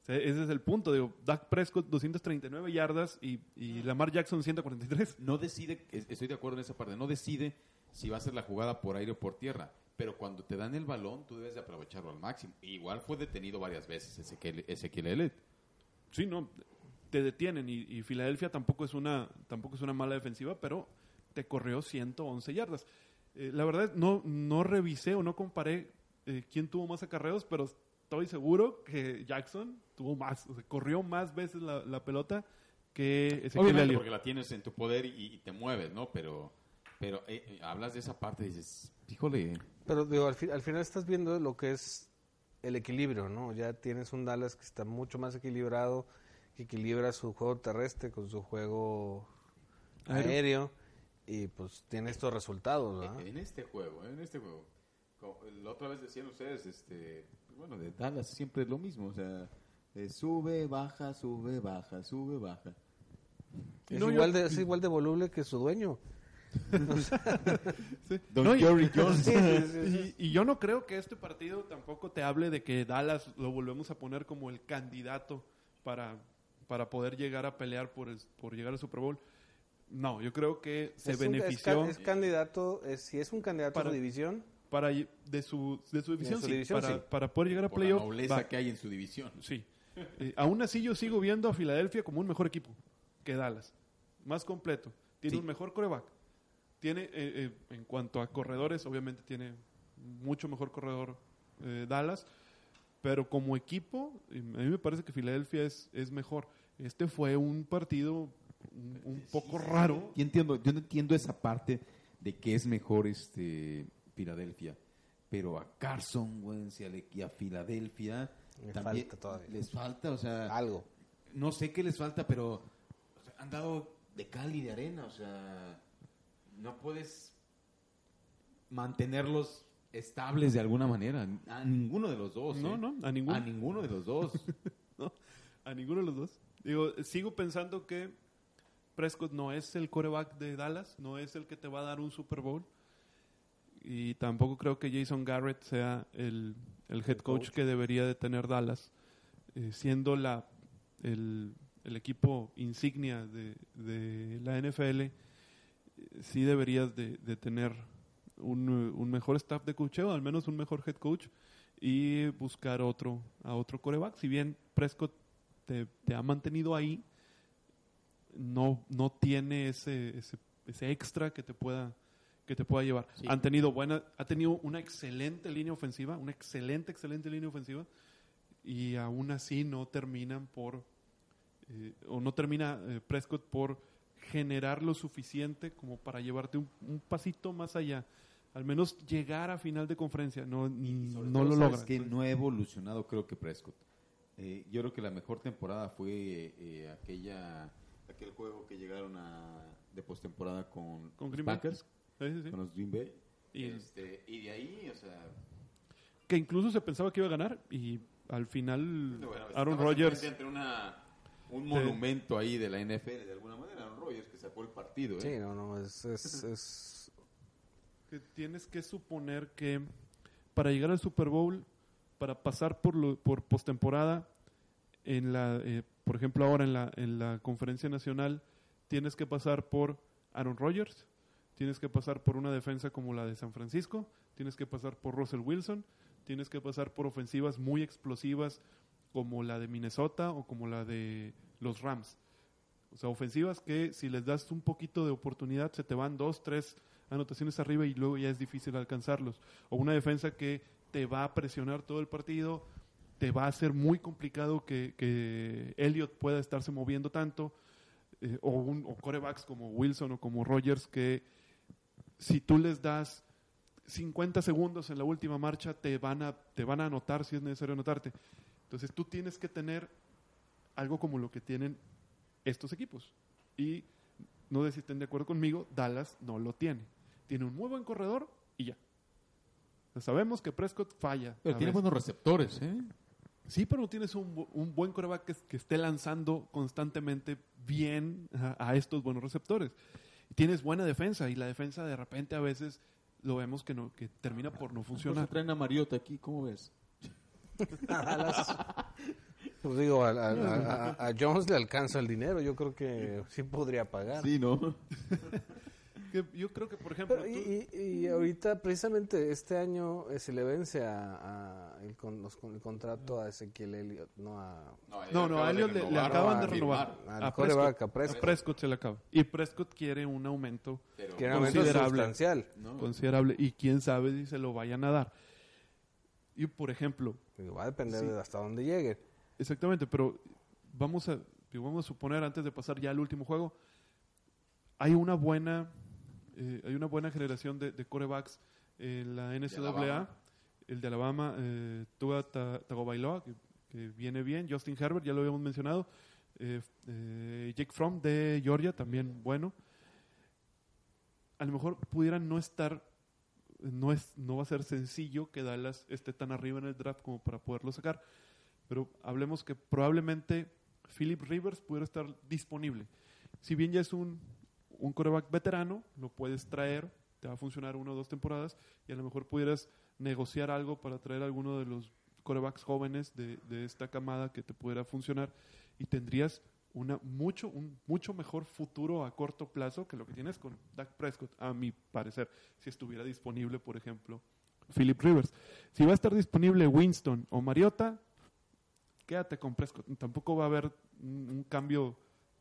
Sea, ese es el punto. Digo, Dak Prescott 239 yardas y, y Lamar Jackson 143. No decide, es- estoy de acuerdo en esa parte, no decide si va a ser la jugada por aire o por tierra. Pero cuando te dan el balón, tú debes de aprovecharlo al máximo. Igual fue detenido varias veces Ezequiel, Ezequiel Elliott. Sí, no, te detienen y, y Filadelfia tampoco es una tampoco es una mala defensiva, pero te corrió 111 yardas. Eh, la verdad no no revisé o no comparé eh, quién tuvo más acarreos, pero estoy seguro que Jackson tuvo más, o sea, corrió más veces la, la pelota que Ezequiel Obviamente Elliott. porque la tienes en tu poder y, y te mueves, ¿no? Pero, pero eh, eh, hablas de esa parte y dices, híjole, Pero digo, al, fi- al final estás viendo lo que es el equilibrio, ¿no? Ya tienes un Dallas que está mucho más equilibrado, que equilibra su juego terrestre con su juego Aéreo. aéreo, y pues tiene estos resultados, ¿verdad? en este juego, en este juego. como La otra vez decían ustedes, este, bueno, de Dallas siempre es lo mismo, o sea, eh, sube, baja, sube, baja, sube, baja. Es, No, yo- igual de, es igual de voluble que su dueño. Sí. Don No, Jerry Jones. Sí, sí. Y, y yo no creo que este partido tampoco te hable de que Dallas lo volvemos a poner como el candidato para, para poder llegar a pelear por, el- por llegar al Super Bowl. No, yo creo que se Es un- es benefició ca- Es, candidato, es- si es un candidato Para- a su división, para de su, de su división, su sí, división, para, sí. para poder llegar a Por la playoff. nobleza va. que hay en su división. Sí. Eh, aún así yo sigo viendo a Filadelfia como un mejor equipo que Dallas. Más completo. Tiene Sí. un mejor coreback. Tiene, eh, eh, en cuanto a corredores, obviamente tiene mucho mejor corredor eh, Dallas. Pero como equipo, a mí me parece que Filadelfia es, es mejor. Este fue un partido un, un poco raro. Yo entiendo, yo no entiendo esa parte de que es mejor este Filadelfia, pero a Carson Wentz y a, le- y a Filadelfia Le también falta todavía. les falta, o sea, algo. no sé qué les falta, pero o sea, han dado de cal y de arena, o sea, no puedes mantenerlos estables de alguna manera, a ninguno de los dos, No, ¿eh? no, a ninguno. a ninguno de los dos. No, a ninguno de los dos. Digo, sigo pensando que Prescott no es el coreback de Dallas, no es el que te va a dar un Super Bowl. Y tampoco creo que Jason Garrett sea el, el head coach, coach. que debería de tener Dallas. eh, siendo la, el, el equipo insignia de, de la NFL, eh, sí deberías de, de tener un, un mejor staff de coacheo, al menos un mejor head coach, y buscar otro, a otro coreback. Si bien Prescott te, te ha mantenido ahí, no, no tiene ese, ese, ese extra que te pueda que te pueda llevar. Sí. Han tenido buena, ha tenido una excelente línea ofensiva, una excelente, excelente línea ofensiva, y aún así no terminan por, eh, o no termina eh, Prescott por generar lo suficiente como para llevarte un, un pasito más allá. Al menos llegar a final de conferencia, no, ni- no lo ¿sabes logra. que no ha evolucionado creo que Prescott. Eh, yo creo que la mejor temporada fue eh, aquella aquel juego que llegaron a de postemporada con, Con los Green. Packers, sí, sí. con los Green Bay. Y- Este, y de ahí, o sea, Que incluso se pensaba que iba a ganar y al final bueno, Aaron Rodgers... simplemente entre una un monumento ahí de la NFL de alguna manera, Aaron Rodgers que sacó el partido, ¿eh? Sí, no, no, es, es, es- que tienes que suponer que para llegar al Super Bowl, para pasar por lo, por postemporada, en la, eh, por ejemplo ahora en la, en la conferencia nacional, tienes que pasar por Aaron Rodgers, tienes que pasar por una defensa como la de San Francisco, tienes que pasar por Russell Wilson, tienes que pasar por ofensivas muy explosivas como la de Minnesota o como la de los Rams. O sea, ofensivas que si les das un poquito de oportunidad se te van dos, tres anotaciones arriba y luego ya es difícil alcanzarlos. O una defensa que te va a presionar todo el partido, te va a hacer muy complicado que, que Elliot pueda estarse moviendo tanto. eh, o, un, o corebacks como Wilson o como Rogers que si tú les das 50 segundos en la última marcha te van a, te van a anotar si es necesario anotarte. Entonces tú tienes que tener algo como lo que tienen estos equipos. Y no sé si estén de acuerdo conmigo, Dallas no lo tiene. Tiene un muy buen corredor y ya. Sabemos que Prescott falla. Pero tiene veces. buenos receptores, ¿eh? Sí, pero no tienes un, un buen coreback que, que esté lanzando constantemente bien a, a estos buenos receptores. Tienes buena defensa y la defensa de repente a veces lo vemos que no que termina por no Pues funcionar. traen a Mariota aquí, ¿cómo ves? Pues digo, a, a- a- a Jones le alcanza el dinero, yo creo que sí podría pagar. Sí, ¿no? Que yo creo que, por ejemplo, Pero, tú- y, ahorita, precisamente este año, eh, se le vence a, a el, con, los- con el contrato a Ezequiel Elliott, no a, No, no, a Elliot le, le acaban de renovar. A Prescott, a Prescott. a Prescott se le acaba. Y Prescott quiere un aumento considerable. sustancial. ¿no? considerable. Y quién sabe si se lo vayan a dar. Y, por ejemplo, Digo, va a depender Sí. de hasta dónde llegue. Exactamente, pero vamos a, digo, vamos a suponer antes de pasar ya al último juego, hay una buena, eh, hay una buena generación de, de corebacks en la NCAA, el de Alabama, eh, Tua Ta- Tagovailoa, que, que viene bien, Justin Herbert, ya lo habíamos mencionado, eh, eh, Jake Fromm de Georgia, también bueno. A lo mejor pudieran no estar, no, es, no va a ser sencillo que Dallas esté tan arriba en el draft como para poderlo sacar, pero hablemos que probablemente Philip Rivers pudiera estar disponible. Si bien ya es un, un coreback veterano, lo puedes traer, te va a funcionar una o dos temporadas y a lo mejor pudieras negociar algo para traer alguno de los corebacks jóvenes de, de esta camada que te pudiera funcionar y tendrías una mucho un mucho mejor futuro a corto plazo que lo que tienes con Dak Prescott a mi parecer si estuviera disponible por ejemplo Philip Rivers. Si va a estar disponible Winston o Mariota quédate con Prescott. Tampoco va a haber un cambio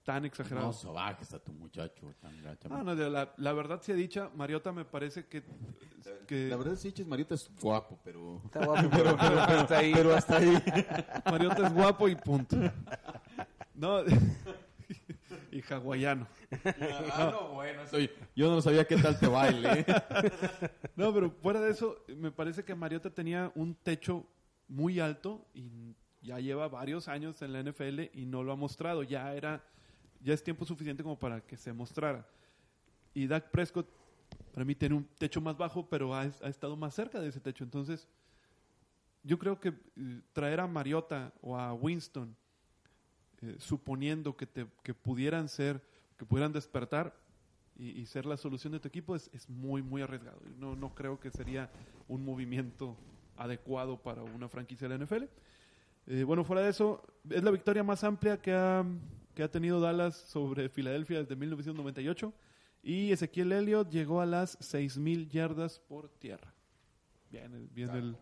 tan exagerado No, sobaje está tu muchacho. Tan gacha. Ah, no, la, la verdad sea dicha, Mariota me parece que, que La verdad, sí, Ches Mariota es guapo, pero... Está guapo, pero, pero hasta ahí. Pero hasta ahí. Mariota es guapo y punto. No, y hawaiano. ah, no, bueno, soy... Yo no sabía qué tal te baile. No, pero fuera de eso, me parece que Mariota tenía un techo muy alto y ya lleva varios años en la NFL y no lo ha mostrado. Ya era, ya es tiempo suficiente como para que se mostrara. Y Dak Prescott, para mí, tiene un techo más bajo, pero ha, ha estado más cerca de ese techo. Entonces, yo creo que eh, traer a Mariota o a Winston, eh, suponiendo que, te, que pudieran ser, que pudieran despertar y, ser la solución de tu equipo, es, es muy, muy arriesgado. No, no creo que sería un movimiento adecuado para una franquicia de la NFL. Eh, bueno, fuera de eso, es la victoria más amplia que ha, que ha tenido Dallas sobre Filadelfia desde 1998. Y Ezequiel Elliott llegó a las 6.000 yardas por tierra. Bien, el- bien, el,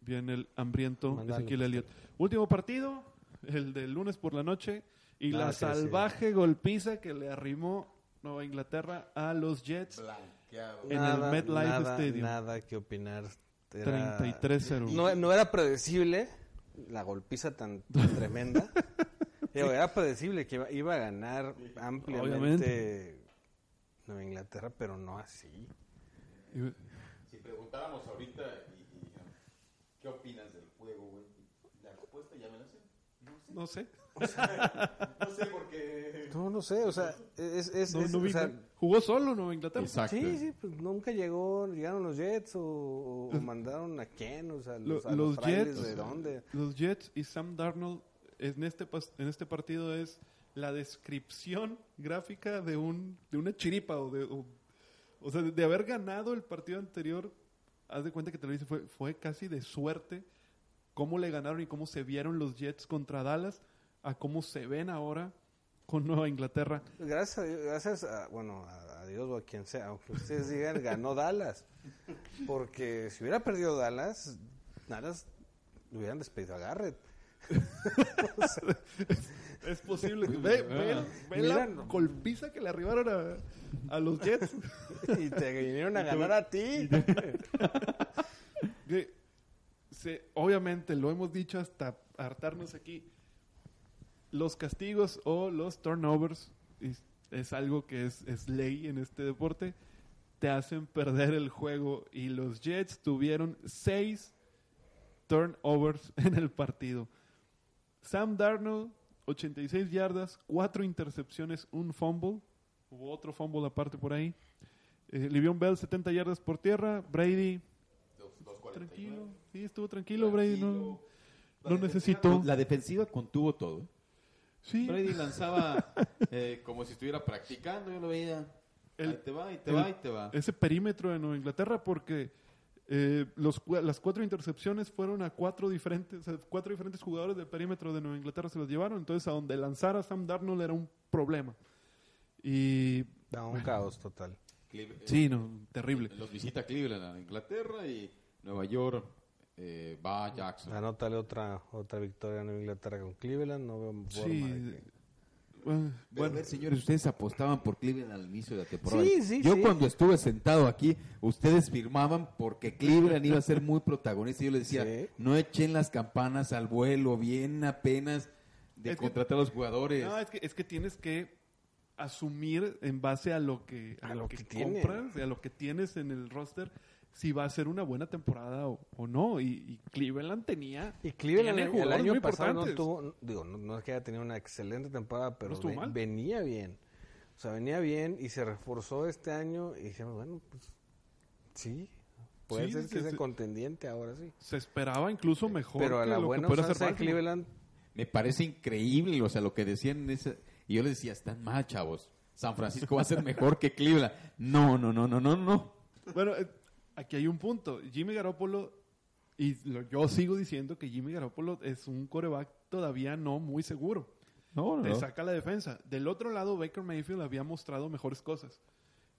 bien el hambriento Mandalo. Ezequiel Elliott. Último partido, el del lunes por la noche. Y Ah, la salvaje golpiza que le arrimó Nueva Inglaterra a los Jets. Blanqueado. En el MetLife nada, Stadium. Nada que opinar. Era- 33-0. No, no era predecible la golpiza tan, tan tremenda. Digo, era predecible que iba, iba a ganar ampliamente Obviamente. Nueva Inglaterra, pero no así. Si preguntáramos ahorita, y, y, ¿qué opinas del juego, güey? La respuesta ya me la sé. No sé. No sé porque... No, no sé, o sea, es... es, No, es- no vi o sea. Jugó solo Nueva Inglaterra. Exacto. Sí, sí, pues nunca llegó, llegaron los Jets o, o- o mandaron a quién, o sea, Lo- los, a los los, Jets, de dónde. Los Jets y Sam Darnold en este, en este partido es la descripción gráfica de un de una chiripa o de o, sea, de, haber ganado el partido anterior. Haz de cuenta que te lo dice, fue, fue casi de suerte cómo le ganaron y cómo se vieron los Jets contra Dallas a cómo se ven ahora con Nueva Inglaterra. Gracias a, Dios- gracias bueno, a, Dios o a quien sea, aunque ustedes digan, ganó Dallas. Porque si hubiera perdido Dallas, Dallas hubieran despedido a Garrett. Es posible. que- ve ve- ve la Mira, no. golpiza que le arribaron a, a los Jets. Y te vinieron a ganar a ti. Que se- obviamente lo hemos dicho hasta hartarnos aquí. Los castigos o los turnovers es, es algo que es, es ley en este deporte. Te hacen perder el juego y los Jets tuvieron seis turnovers en el partido. Sam Darnold, 86 yardas, cuatro intercepciones, un fumble. Hubo otro fumble aparte por ahí. Eh, Livion Bell, 70 yardas por tierra. Brady, tranquilo. Sí, estuvo tranquilo, Brady. No, no necesitó. La defensiva contuvo todo. ¿eh? Sí, Brady lanzaba eh, como si estuviera practicando, yo lo veía. El- ahí te va, y te el- va, y te va. ese perímetro de Nueva Inglaterra porque eh, los, las cuatro intercepciones fueron a cuatro diferentes, cuatro diferentes jugadores del perímetro de Nueva Inglaterra se los llevaron. Entonces, a donde lanzara Sam Darnold era un problema. Y No, un caos total. Cleve- sí, no, terrible. Los visita Cleveland a Inglaterra y Nueva York eh, va a Jackson. Anótale otra otra victoria en Inglaterra con Cleveland, no veo forma Sí. de que- Bueno, Bueno, a ver, señores, ustedes apostaban por Cleveland al inicio de la temporada. Sí, sí, Yo sí. cuando estuve sentado aquí, ustedes firmaban porque Cleveland iba a ser muy protagonista. Yo les decía, Sí. no echen las campanas al vuelo, bien apenas de Es que- contratar a los jugadores. No, es que, es que tienes que asumir en base a lo que, a A lo lo que, compras, y a lo que tienes en el roster, si va a ser una buena temporada o, o no. Y, y Cleveland tenía. Y Cleveland el, año pasado no tuvo, digo, no, no es que haya tenido una excelente temporada, pero No venía bien. O sea, venía bien y se reforzó este año y dijimos, bueno, pues sí, puede Sí, ser que sea contendiente ahora sí. Se esperaba incluso mejor. Pero a la lo que buena usanza de. Cleveland, Me parece increíble, o sea, lo que decían en ese... Y yo les decía, están mal, chavos. San Francisco va a ser mejor que Cleveland. No, no, no, no, no, no. Bueno, eh, aquí hay un punto. Jimmy Garoppolo, y lo- yo sigo diciendo que Jimmy Garoppolo es un coreback todavía no muy seguro. No, Te saca la defensa. Del otro lado, Baker Mayfield había mostrado mejores cosas.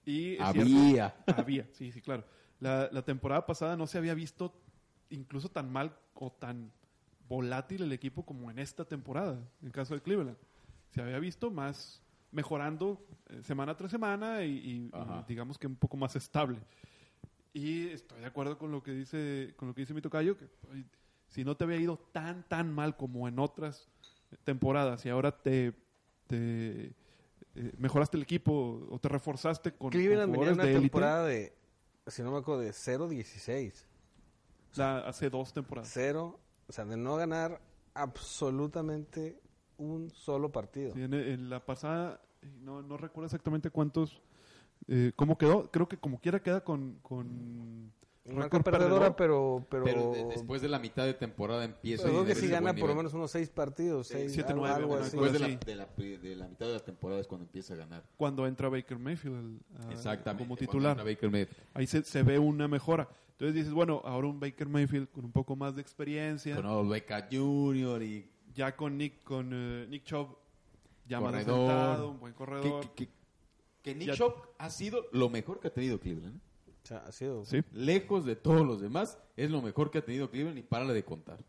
Y Había. cierto- había, sí, sí, claro. La, la temporada pasada no se había visto incluso tan mal o tan volátil el equipo como en esta temporada, en el caso de Cleveland. Se había visto más mejorando eh, semana tras semana y, y- y Ajá. digamos que un poco más estable. Y estoy de acuerdo con lo que dice con lo que dice mi tocayo, que si no te había ido tan tan mal como en otras temporadas y ahora te, te, eh, mejoraste el equipo o te reforzaste con, con Cleveland venía jugadores una de élite temporada de, si no me acuerdo, de 0-16. la- hace dos temporadas. Cero, o sea, de no ganar absolutamente un solo partido. Sí, en, en la pasada, eh, no, no recuerdo exactamente cuántos, eh, cómo quedó. Creo que como quiera queda con, con Récord perdedora, perdedor. pero... Pero, Pero de- después de la mitad de temporada empieza pero creo que ese gana por lo menos unos seis partidos. seis, siete, algo, nueve, algo una así. Después de la, Sí. de, la, pri- de la mitad de la temporada es cuando empieza a ganar. Cuando entra Baker Mayfield a- Exactamente. como titular. entra Baker Mayfield. Ahí se, se ve una mejora. Entonces dices, bueno, ahora un Baker Mayfield con un poco más de experiencia, Con Odell Beckham Jr. y ya con Nick, con eh, Nick Chubb, ya más Corredor. asentado, un buen corredor. que- que- que Nick ha sido lo mejor que ha tenido Cleveland. ¿eh? O sea, ha sido... Sí, Lejos de todos los demás, es lo mejor que ha tenido Cleveland y párale de contar.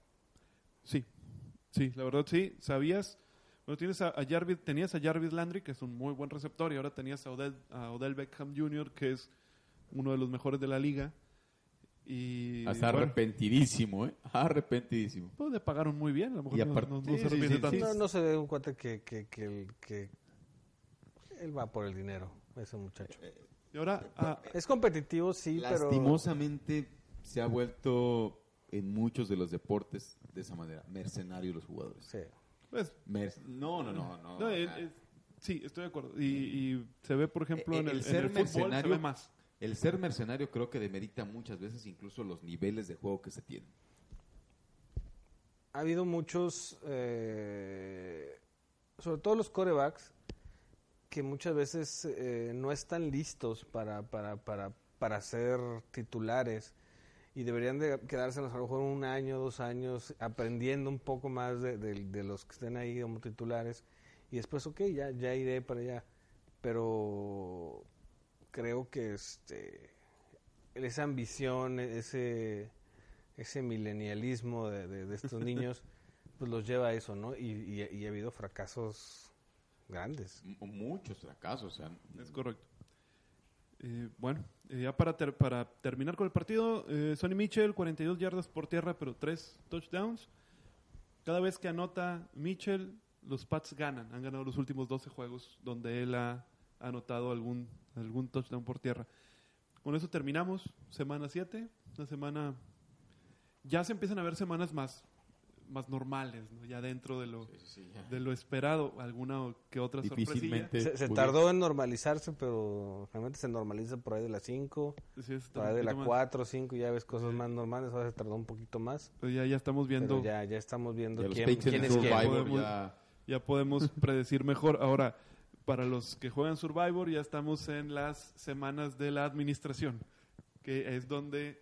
sí, sí, la verdad sí. Sabías, bueno, tienes a, a Jarvis, tenías a Jarvis Landry, que es un muy buen receptor, y ahora tenías a Odell, a Odell Beckham Jr., que es uno de los mejores de la liga. Y Está bueno, arrepentidísimo, ¿eh? Arrepentidísimo. pues le pagaron muy bien, a lo mejor Y no- aparte- no, no sí, se sí, arrepiente sí, tanto. sí. No, no se ve un cuate que, que, que, el- que él va por el dinero, ese muchacho. Y ahora, ah, Es competitivo, sí, pero... Lastimosamente se ha vuelto en muchos de los deportes de esa manera. Mercenarios los jugadores. Sí. pues, Merc- no, no, no. no, no, el- el- sí, estoy de acuerdo. Y, y se ve, por ejemplo, Eh, en el en ser el fútbol se mercenario- ve más. El ser mercenario creo que demerita muchas veces incluso los niveles de juego que se tienen. ha habido muchos, eh, sobre todo los corebacks, que muchas veces eh, no están listos para, para, para, para ser titulares y deberían de quedarse a lo mejor un año, dos años, aprendiendo un poco más de, de- de los que estén ahí como titulares y después, ok, ya, ya iré para allá. Pero creo que este esa ambición, ese ese milenialismo de, de- de estos niños, pues los lleva a eso, ¿no? Y, y- y ha habido fracasos grandes. M- muchos fracasos. O sea, Es correcto. Eh, bueno, eh, ya para, ter- para terminar con el partido, eh, Sonny Mitchell, 42 yardas por tierra, pero 3 touchdowns. Cada vez que anota Mitchell, los Pats ganan. Han ganado los últimos 12 juegos donde él ha anotado algún, algún touchdown por tierra. Con eso terminamos. Semana 7, una semana... Ya se empiezan a ver semanas más, más normales, ¿no? ya dentro de lo, sí, sí, ya. de lo esperado. Alguna que otra sorpresilla. Difícilmente. Se, se pudiera- tardó en normalizarse, pero realmente se normaliza por ahí de las 5, Sí, por ahí de la poquito más. 4, 5, ya ves cosas más normales, ahora se tardó un poquito más. Pues ya, ya estamos viendo, Pero ya, ya estamos viendo Ya quién, quién el es quién. Survivor Podemos- ya- ya podemos predecir mejor. Ahora, para los que juegan Survivor, ya estamos en las semanas de la administración, que es donde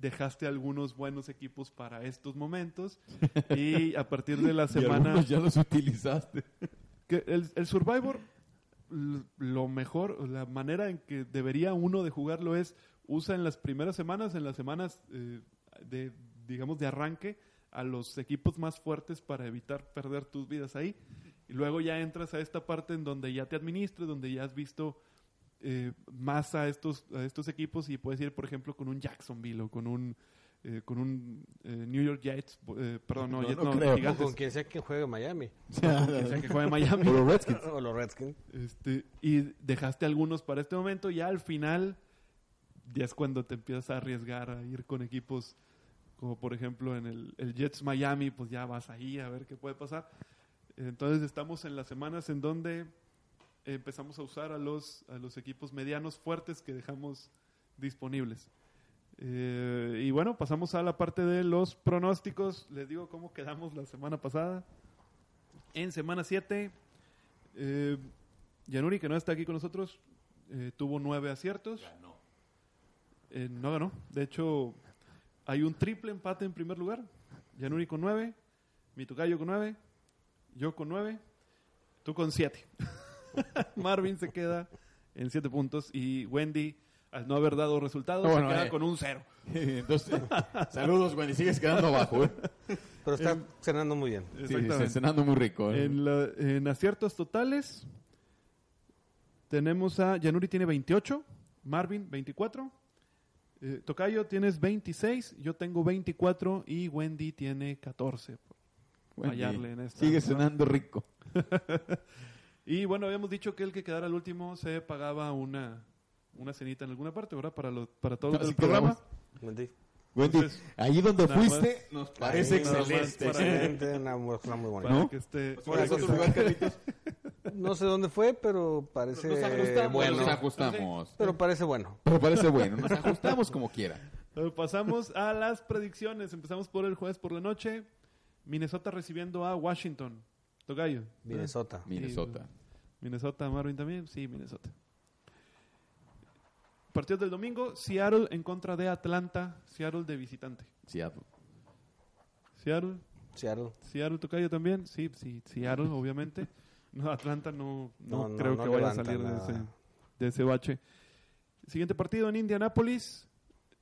dejaste algunos buenos equipos para estos momentos y a partir de la semana ya los utilizaste. que el, el Survivor lo mejor la manera en que debería uno de jugarlo es usa en las primeras semanas en las semanas eh, de digamos de arranque a los equipos más fuertes para evitar perder tus vidas ahí y luego ya entras a esta parte en donde ya te administras donde ya has visto eh, más a estos a estos equipos y puedes ir por ejemplo con un Jacksonville o con un eh, con un eh, New York Jets eh, perdón no, No, Jets no no, creo. O Gigantes, con quien sea que juegue en Miami. quien sea que juegue en Miami O los Redskins. o los Redskins. este, y dejaste algunos para este momento, ya al final ya es cuando te empiezas a arriesgar a ir con equipos como por ejemplo en el, el Jets Miami, pues ya vas ahí a ver qué puede pasar. Entonces estamos en las semanas en donde empezamos a usar a los, a los equipos medianos fuertes que dejamos disponibles. Eh, y bueno, pasamos a la parte de los pronósticos. Les digo cómo quedamos la semana pasada. En semana 7, eh, Yanuri, que no está aquí con nosotros, eh, tuvo nueve aciertos. Eh, no ganó. De hecho, hay un triple empate en primer lugar. Yanuri con nueve, mi tocayo con nueve, yo con nueve, tú con siete. Marvin se queda en siete puntos y Wendy, al no haber dado resultados, Ah, bueno, se queda eh. con un cero. Entonces, saludos, Wendy. Sigues quedando abajo, ¿eh? Pero está cenando muy bien. Sí, Exactamente. cenando muy rico. ¿eh? En, la- en aciertos totales tenemos a Yanuri tiene 28, Marvin 24, eh, Tocayo tienes 26, yo tengo 24 y Wendy tiene 14. Wendy, fallarle en esta, Sigue ¿no? cenando rico. Y bueno, habíamos dicho que el que quedara al último se pagaba una, una cenita en alguna parte, ¿verdad? Para, los para todos Así el programa. Wendy. Wendy, Entonces, ahí donde fuiste nos parece excelente. para- Excelente, una muestra muy bonita. Para ¿No? que esté... ¿Cuál es otro lugar, Carlitos? No sé dónde fue, pero parece Nos ajustamos, bueno. nos ajustamos. Pero parece bueno. Pero parece bueno, nos ajustamos como quiera. Pasamos a las predicciones. Empezamos por el jueves por la noche. Minnesota recibiendo a Washington. Tocayo. Minnesota. Minnesota. Minnesota, Marvin también. Sí, Minnesota. Partidos del domingo. Seattle en contra de Atlanta. Seattle de visitante. Seattle. Seattle. Seattle. Seattle, Tocayo también. Sí, sí, Seattle, obviamente. No, Atlanta no, no, creo no que vaya a salir de ese, de ese bache. Siguiente partido en Indianápolis.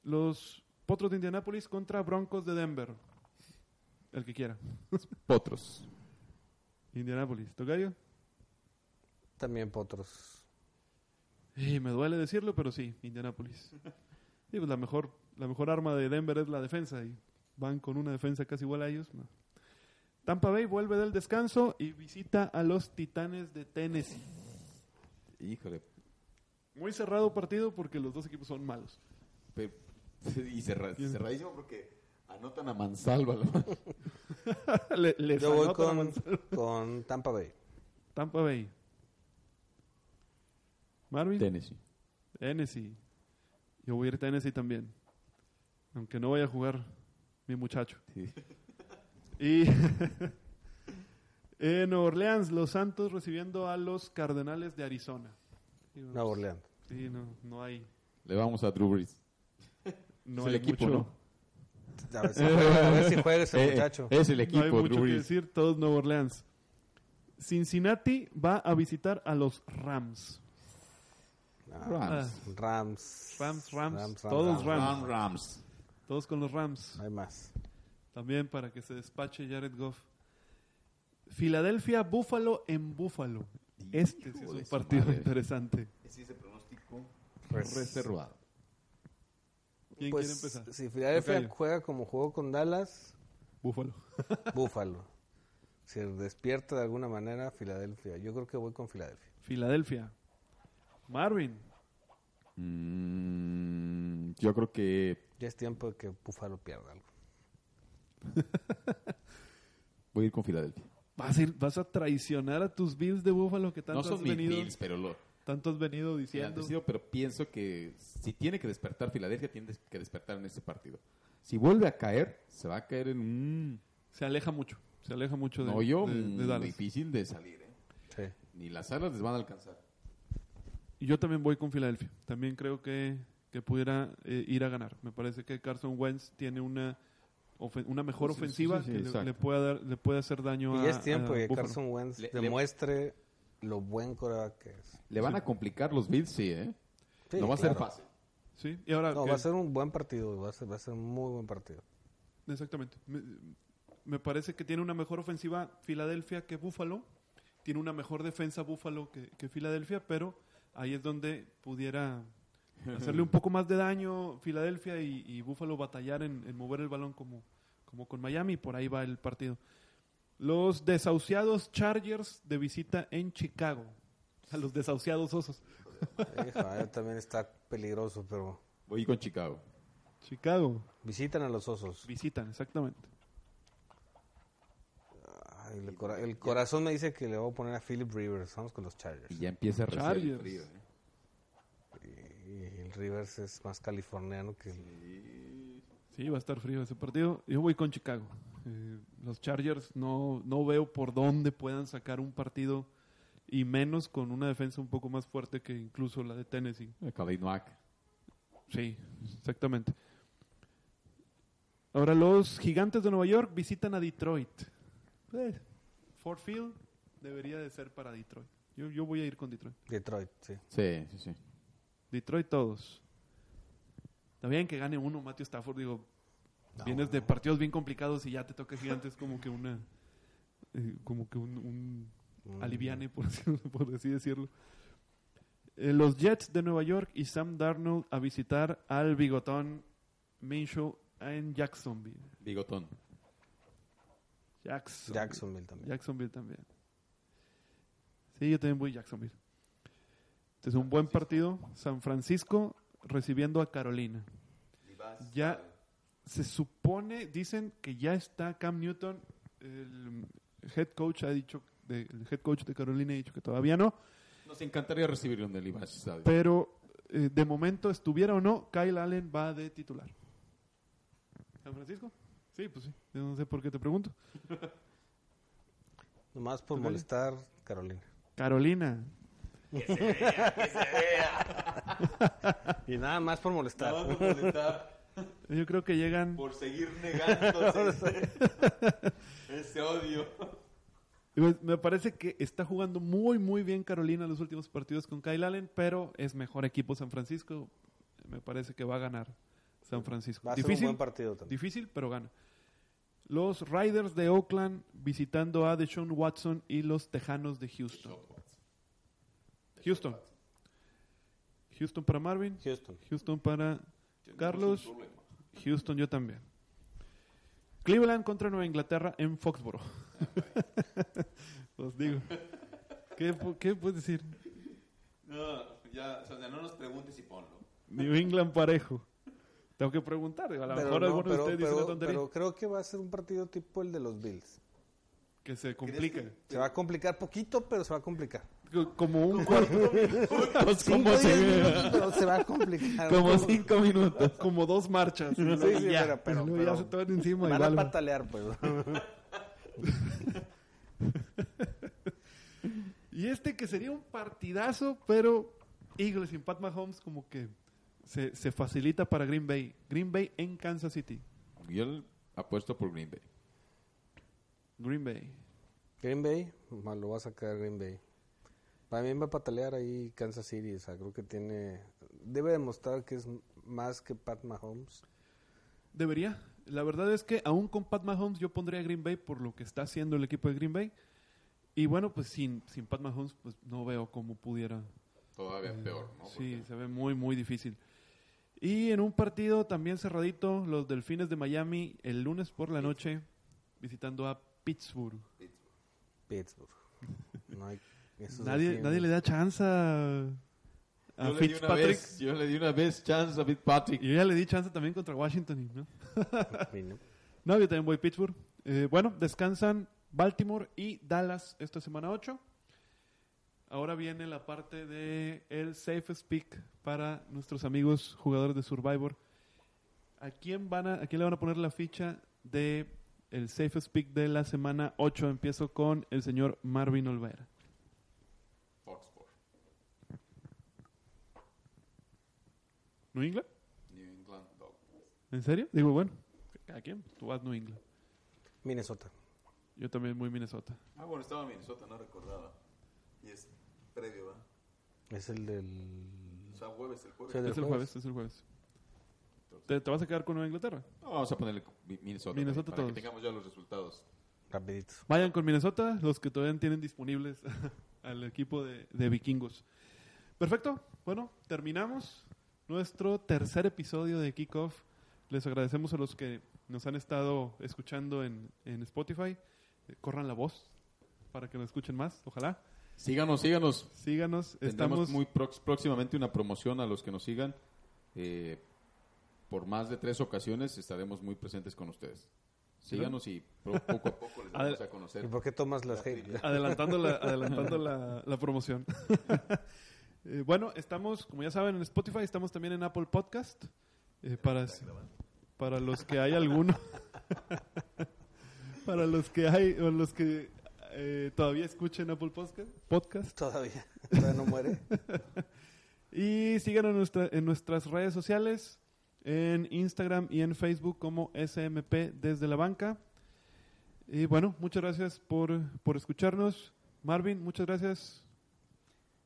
Los Potros de Indianápolis contra Broncos de Denver. El que quiera. Potros. Indianápolis. ¿Tocayo? También Potros. Y me duele decirlo, pero sí, Indianápolis. Sí, pues la mejor, la mejor arma de Denver es la defensa y van con una defensa casi igual a ellos. no. Tampa Bay vuelve del descanso y visita a los Titanes de Tennessee. Híjole. Muy cerrado partido porque los dos equipos son malos. Pe- Y cerra- cerradísimo porque anotan a Mansalva. ¿no? Le- les Yo voy con, con Tampa Bay. Tampa Bay. Marvin. Tennessee. Tennessee. Yo voy a ir a Tennessee también. Aunque no vaya a jugar mi muchacho. Sí. Y en Nueva Orleans, los Santos recibiendo a los Cardenales de Arizona. Nueva Orleans. Sí, no, no hay. Le vamos a Drew Brees. No Es el equipo, mucho, A ver si juega, a ver si juega ese Eh, eh, muchacho. es el no hay equipo, mucho Drew que decir. Todos Nueva Orleans. Cincinnati va a visitar a los Rams. Ah, Rams. Rams. Rams, Rams, todos Rams. Ram Rams. Todos con los Rams. No hay más. También para que se despache Jared Goff. Filadelfia, Búfalo en Búfalo. Este sí es un partido madre. interesante. Ese es el pronóstico Pues- reservado. ¿Quién Pues, quiere empezar? Si Filadelfia juega como jugó con Dallas, Búfalo. Búfalo. Si despierta de alguna manera, Filadelfia. Yo creo que voy con Filadelfia. Filadelfia. Marvin. Mm, yo creo que Ya es tiempo de que Búfalo pierda algo. voy a ir con Filadelfia. ¿Vas a, ir- vas a traicionar a tus Bills de Búfalo que tanto No son has mis venido, Bills, pero lo tanto has venido sí han diciendo? pero pienso que si tiene que despertar Filadelfia, tiene que despertar en este partido. Si vuelve a caer, se va a caer en un Se aleja mucho. Se aleja mucho de, hoyo de- de Dallas. difícil de salir. ¿eh? Sí. Ni las alas les van a alcanzar. Y yo también voy con Filadelfia. También creo que, que pudiera eh, ir a ganar. Me parece que Carson Wentz tiene una, ofen- una mejor sí, ofensiva sí, sí, que le, puede dar, le puede hacer daño Y a ya es tiempo a que Buffalo. Carson Wentz Le- le- demuestre lo buen coreback que es. Le van a complicar los Bills, sí, ¿eh? Sí, no va a ser fácil. Sí, y ahora No, va a ser un buen partido. Va a ser, va a ser un muy buen partido. Exactamente. Me, me parece que tiene una mejor ofensiva Filadelfia que Buffalo. Tiene una mejor defensa Buffalo que, que Filadelfia, pero ahí es donde pudiera hacerle un poco más de daño Filadelfia y, y Buffalo batallar en, en mover el balón como, como con Miami. Por ahí va el partido. Los desahuciados Chargers de visita en Chicago. A los desahuciados osos. Eh, también está peligroso, pero Voy con Chicago. Chicago. visitan a los osos. Visitan, exactamente. Ay, el, cora- el corazón me dice que le voy a poner a Philip Rivers. Vamos con los Chargers. Y ya empieza a rezar el Chargers. frío. ¿eh? Y el Rivers es más californiano que el... Sí, va a estar frío ese partido. Yo voy con Chicago. Eh, los Chargers no, no veo por dónde puedan sacar un partido y menos con una defensa un poco más fuerte que incluso la de Tennessee. Eh, Khalid Mack. Sí, exactamente. Ahora los gigantes de Nueva York visitan a Detroit. Eh, Ford Field debería de ser para Detroit. Yo, yo voy a ir con Detroit. Detroit, sí. Sí, sí, sí. Detroit todos. Está bien que gane uno, Matthew Stafford. Digo, vienes de partidos bien complicados y ya te toca gigantes como que una... eh, como que un, un Mm. aliviane, por así, por así decirlo. Eh, los Jets de Nueva York y Sam Darnold a visitar al bigotón Minshew en Jacksonville. Bigotón. Jacksonville. Jacksonville también. Jacksonville también. Sí, yo también voy a Jacksonville. Este es un buen partido. San Francisco recibiendo a Carolina. Ya se supone, dicen que ya está Cam Newton. El head coach ha dicho de- el head coach de Carolina ha dicho que todavía no. Nos encantaría recibirlo en el Stadium. Pero eh, de momento, estuviera o no, Kyle Allen va de titular. ¿San Francisco? Sí, pues sí. Yo no sé por qué te pregunto. Nomás por molestar, Carolina. Carolina. Y nada más por molestar. Yo creo que llegan. por seguir negándose ese odio. Pues, Me parece que está jugando muy, muy bien Carolina los últimos partidos con Kyle Allen, pero es mejor equipo San Francisco. Me parece que va a ganar San Francisco. Va a ser un buen partido también. difícil, pero gana. Los Riders de Oakland visitando a Deshaun Watson y los Tejanos de Houston. Houston. Houston para Marvin. Houston. Houston para Carlos. Houston yo también. Cleveland contra Nueva Inglaterra en Foxboro. Os digo. ¿Qué, qué puedes decir? No, ya, o sea, no nos preguntes y ponlo. New England parejo. Tengo que preguntar. A lo Pero mejor no, alguno de pero- ustedes dice una pero- tontería. pero creo que va a ser un partido tipo el de los Bills. que se complica. Se va a complicar poquito, pero se va a complicar. Co- Como un cuarto. Minutos, pero se va a complicar. Como cinco minutos. como dos marchas. y Sí, sí, ya, pero- pero- luego ya pero se te van encima. Van igual, a patalear, pues. Y este que sería un partidazo, pero Eagles sin Pat Mahomes como que se, se facilita para Green Bay. Green Bay en Kansas City. Yo apuesto por Green Bay. Green Bay. Green Bay, lo va a sacar Green Bay. Para mí va a patalear ahí Kansas City. O sea, creo que tiene. Debe demostrar que es más que Pat Mahomes. Debería. La verdad es que aún con Pat Mahomes yo pondría a Green Bay por lo que está haciendo el equipo de Green Bay. Y bueno, pues sin, sin Pat Mahomes pues no veo cómo pudiera. Todavía peor, ¿no? Sí, se ve muy, muy difícil. Y en un partido también cerradito, los Delfines de Miami el lunes por la noche visitando a Pittsburgh. Pittsburgh. No hay- Nadie, nadie le da chance a, a Yo le, di una Fitzpatrick. vez, yo le di una vez chance a Fitzpatrick. Y yo ya le di chance también contra Washington. ¿no? No, yo también voy a Pittsburgh. Eh, bueno, descansan Baltimore y Dallas esta semana 8. Ahora viene la parte de el Safe Speak para nuestros amigos jugadores de Survivor. ¿A quién, van a, ¿A quién le van a poner la ficha de el Safe Speak de la semana 8? Empiezo con el señor Marvin Olvera. ¿New England? New England Dogs. ¿En serio? Digo, bueno, ¿a quién? Tú vas New England. Minnesota. Yo también muy Minnesota. Ah, bueno, estaba en Minnesota, no recordaba. Y es previo, ¿va? Es el del. O sea, jueves, el jueves. Sí, del Es el jueves. jueves, es el jueves. ¿Te, te vas a quedar con Nueva Inglaterra? No, vamos a ponerle Mi- Minnesota. Minnesota para todos. que tengamos ya los resultados. Rapidito. Vayan con Minnesota, los que todavía tienen disponibles al equipo de, de vikingos. Perfecto. Bueno, terminamos nuestro tercer episodio de Kickoff. Les agradecemos a los que nos han estado escuchando en, en Spotify. Eh, corran la voz para que nos escuchen más, ojalá. Síganos, síganos. Síganos. Tendremos Estamos muy prox- próximamente una promoción a los que nos sigan. Eh, por más de tres ocasiones estaremos muy presentes con ustedes. Síganos y pro- poco a poco les vamos a conocer. ¿Y por qué tomas las hate? adelantando la, adelantando la, la promoción. Eh, bueno, estamos, como ya saben, en Spotify, estamos también en Apple Podcast. eh, para, para los que hay alguno. para los que hay, o los que eh, todavía escuchen Apple Podcast. podcast. Todavía. Todavía no muere. Y síganos en, nuestra- en nuestras redes sociales, en Instagram y en Facebook como SMP desde la banca. Y bueno, muchas gracias por, por escucharnos. Marvin, muchas gracias.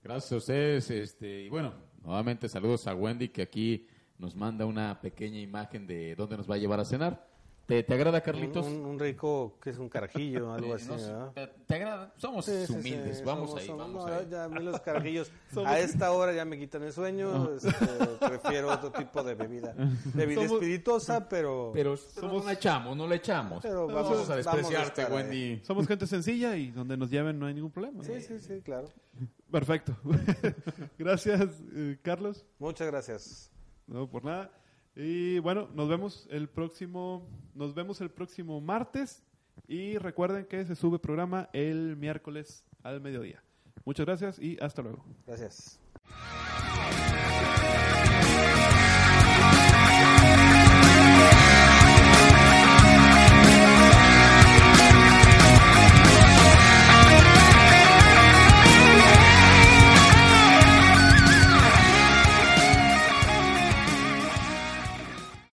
Gracias a ustedes. Este, y bueno, nuevamente saludos a Wendy que aquí nos manda una pequeña imagen de dónde nos va a llevar a cenar. ¿Te, te agrada, Carlitos? un- un rico que es un carajillo, algo Eh, así, no. ¿te, te agrada? Somos Sí, sí, humildes. sí, vamos somos- ahí, somos- vamos no, ahí. Ya a mí los carajillos Somos- a esta hora ya me quitan el sueño. este, prefiero otro tipo de bebida. Bebida Somos- espirituosa, pero... Pero, no le echamos, no le echamos. Pero vamos, vamos- a vamos a despreciarte, estar ahí. Wendy. Somos gente sencilla y donde nos lleven no hay ningún problema. Sí, sí, sí, claro. Perfecto. gracias, eh, Carlos. Muchas gracias. No, por nada. Y bueno, nos vemos el próximo, nos vemos el próximo martes Y recuerden que se sube programa el miércoles al mediodía. Muchas gracias y hasta luego. Gracias.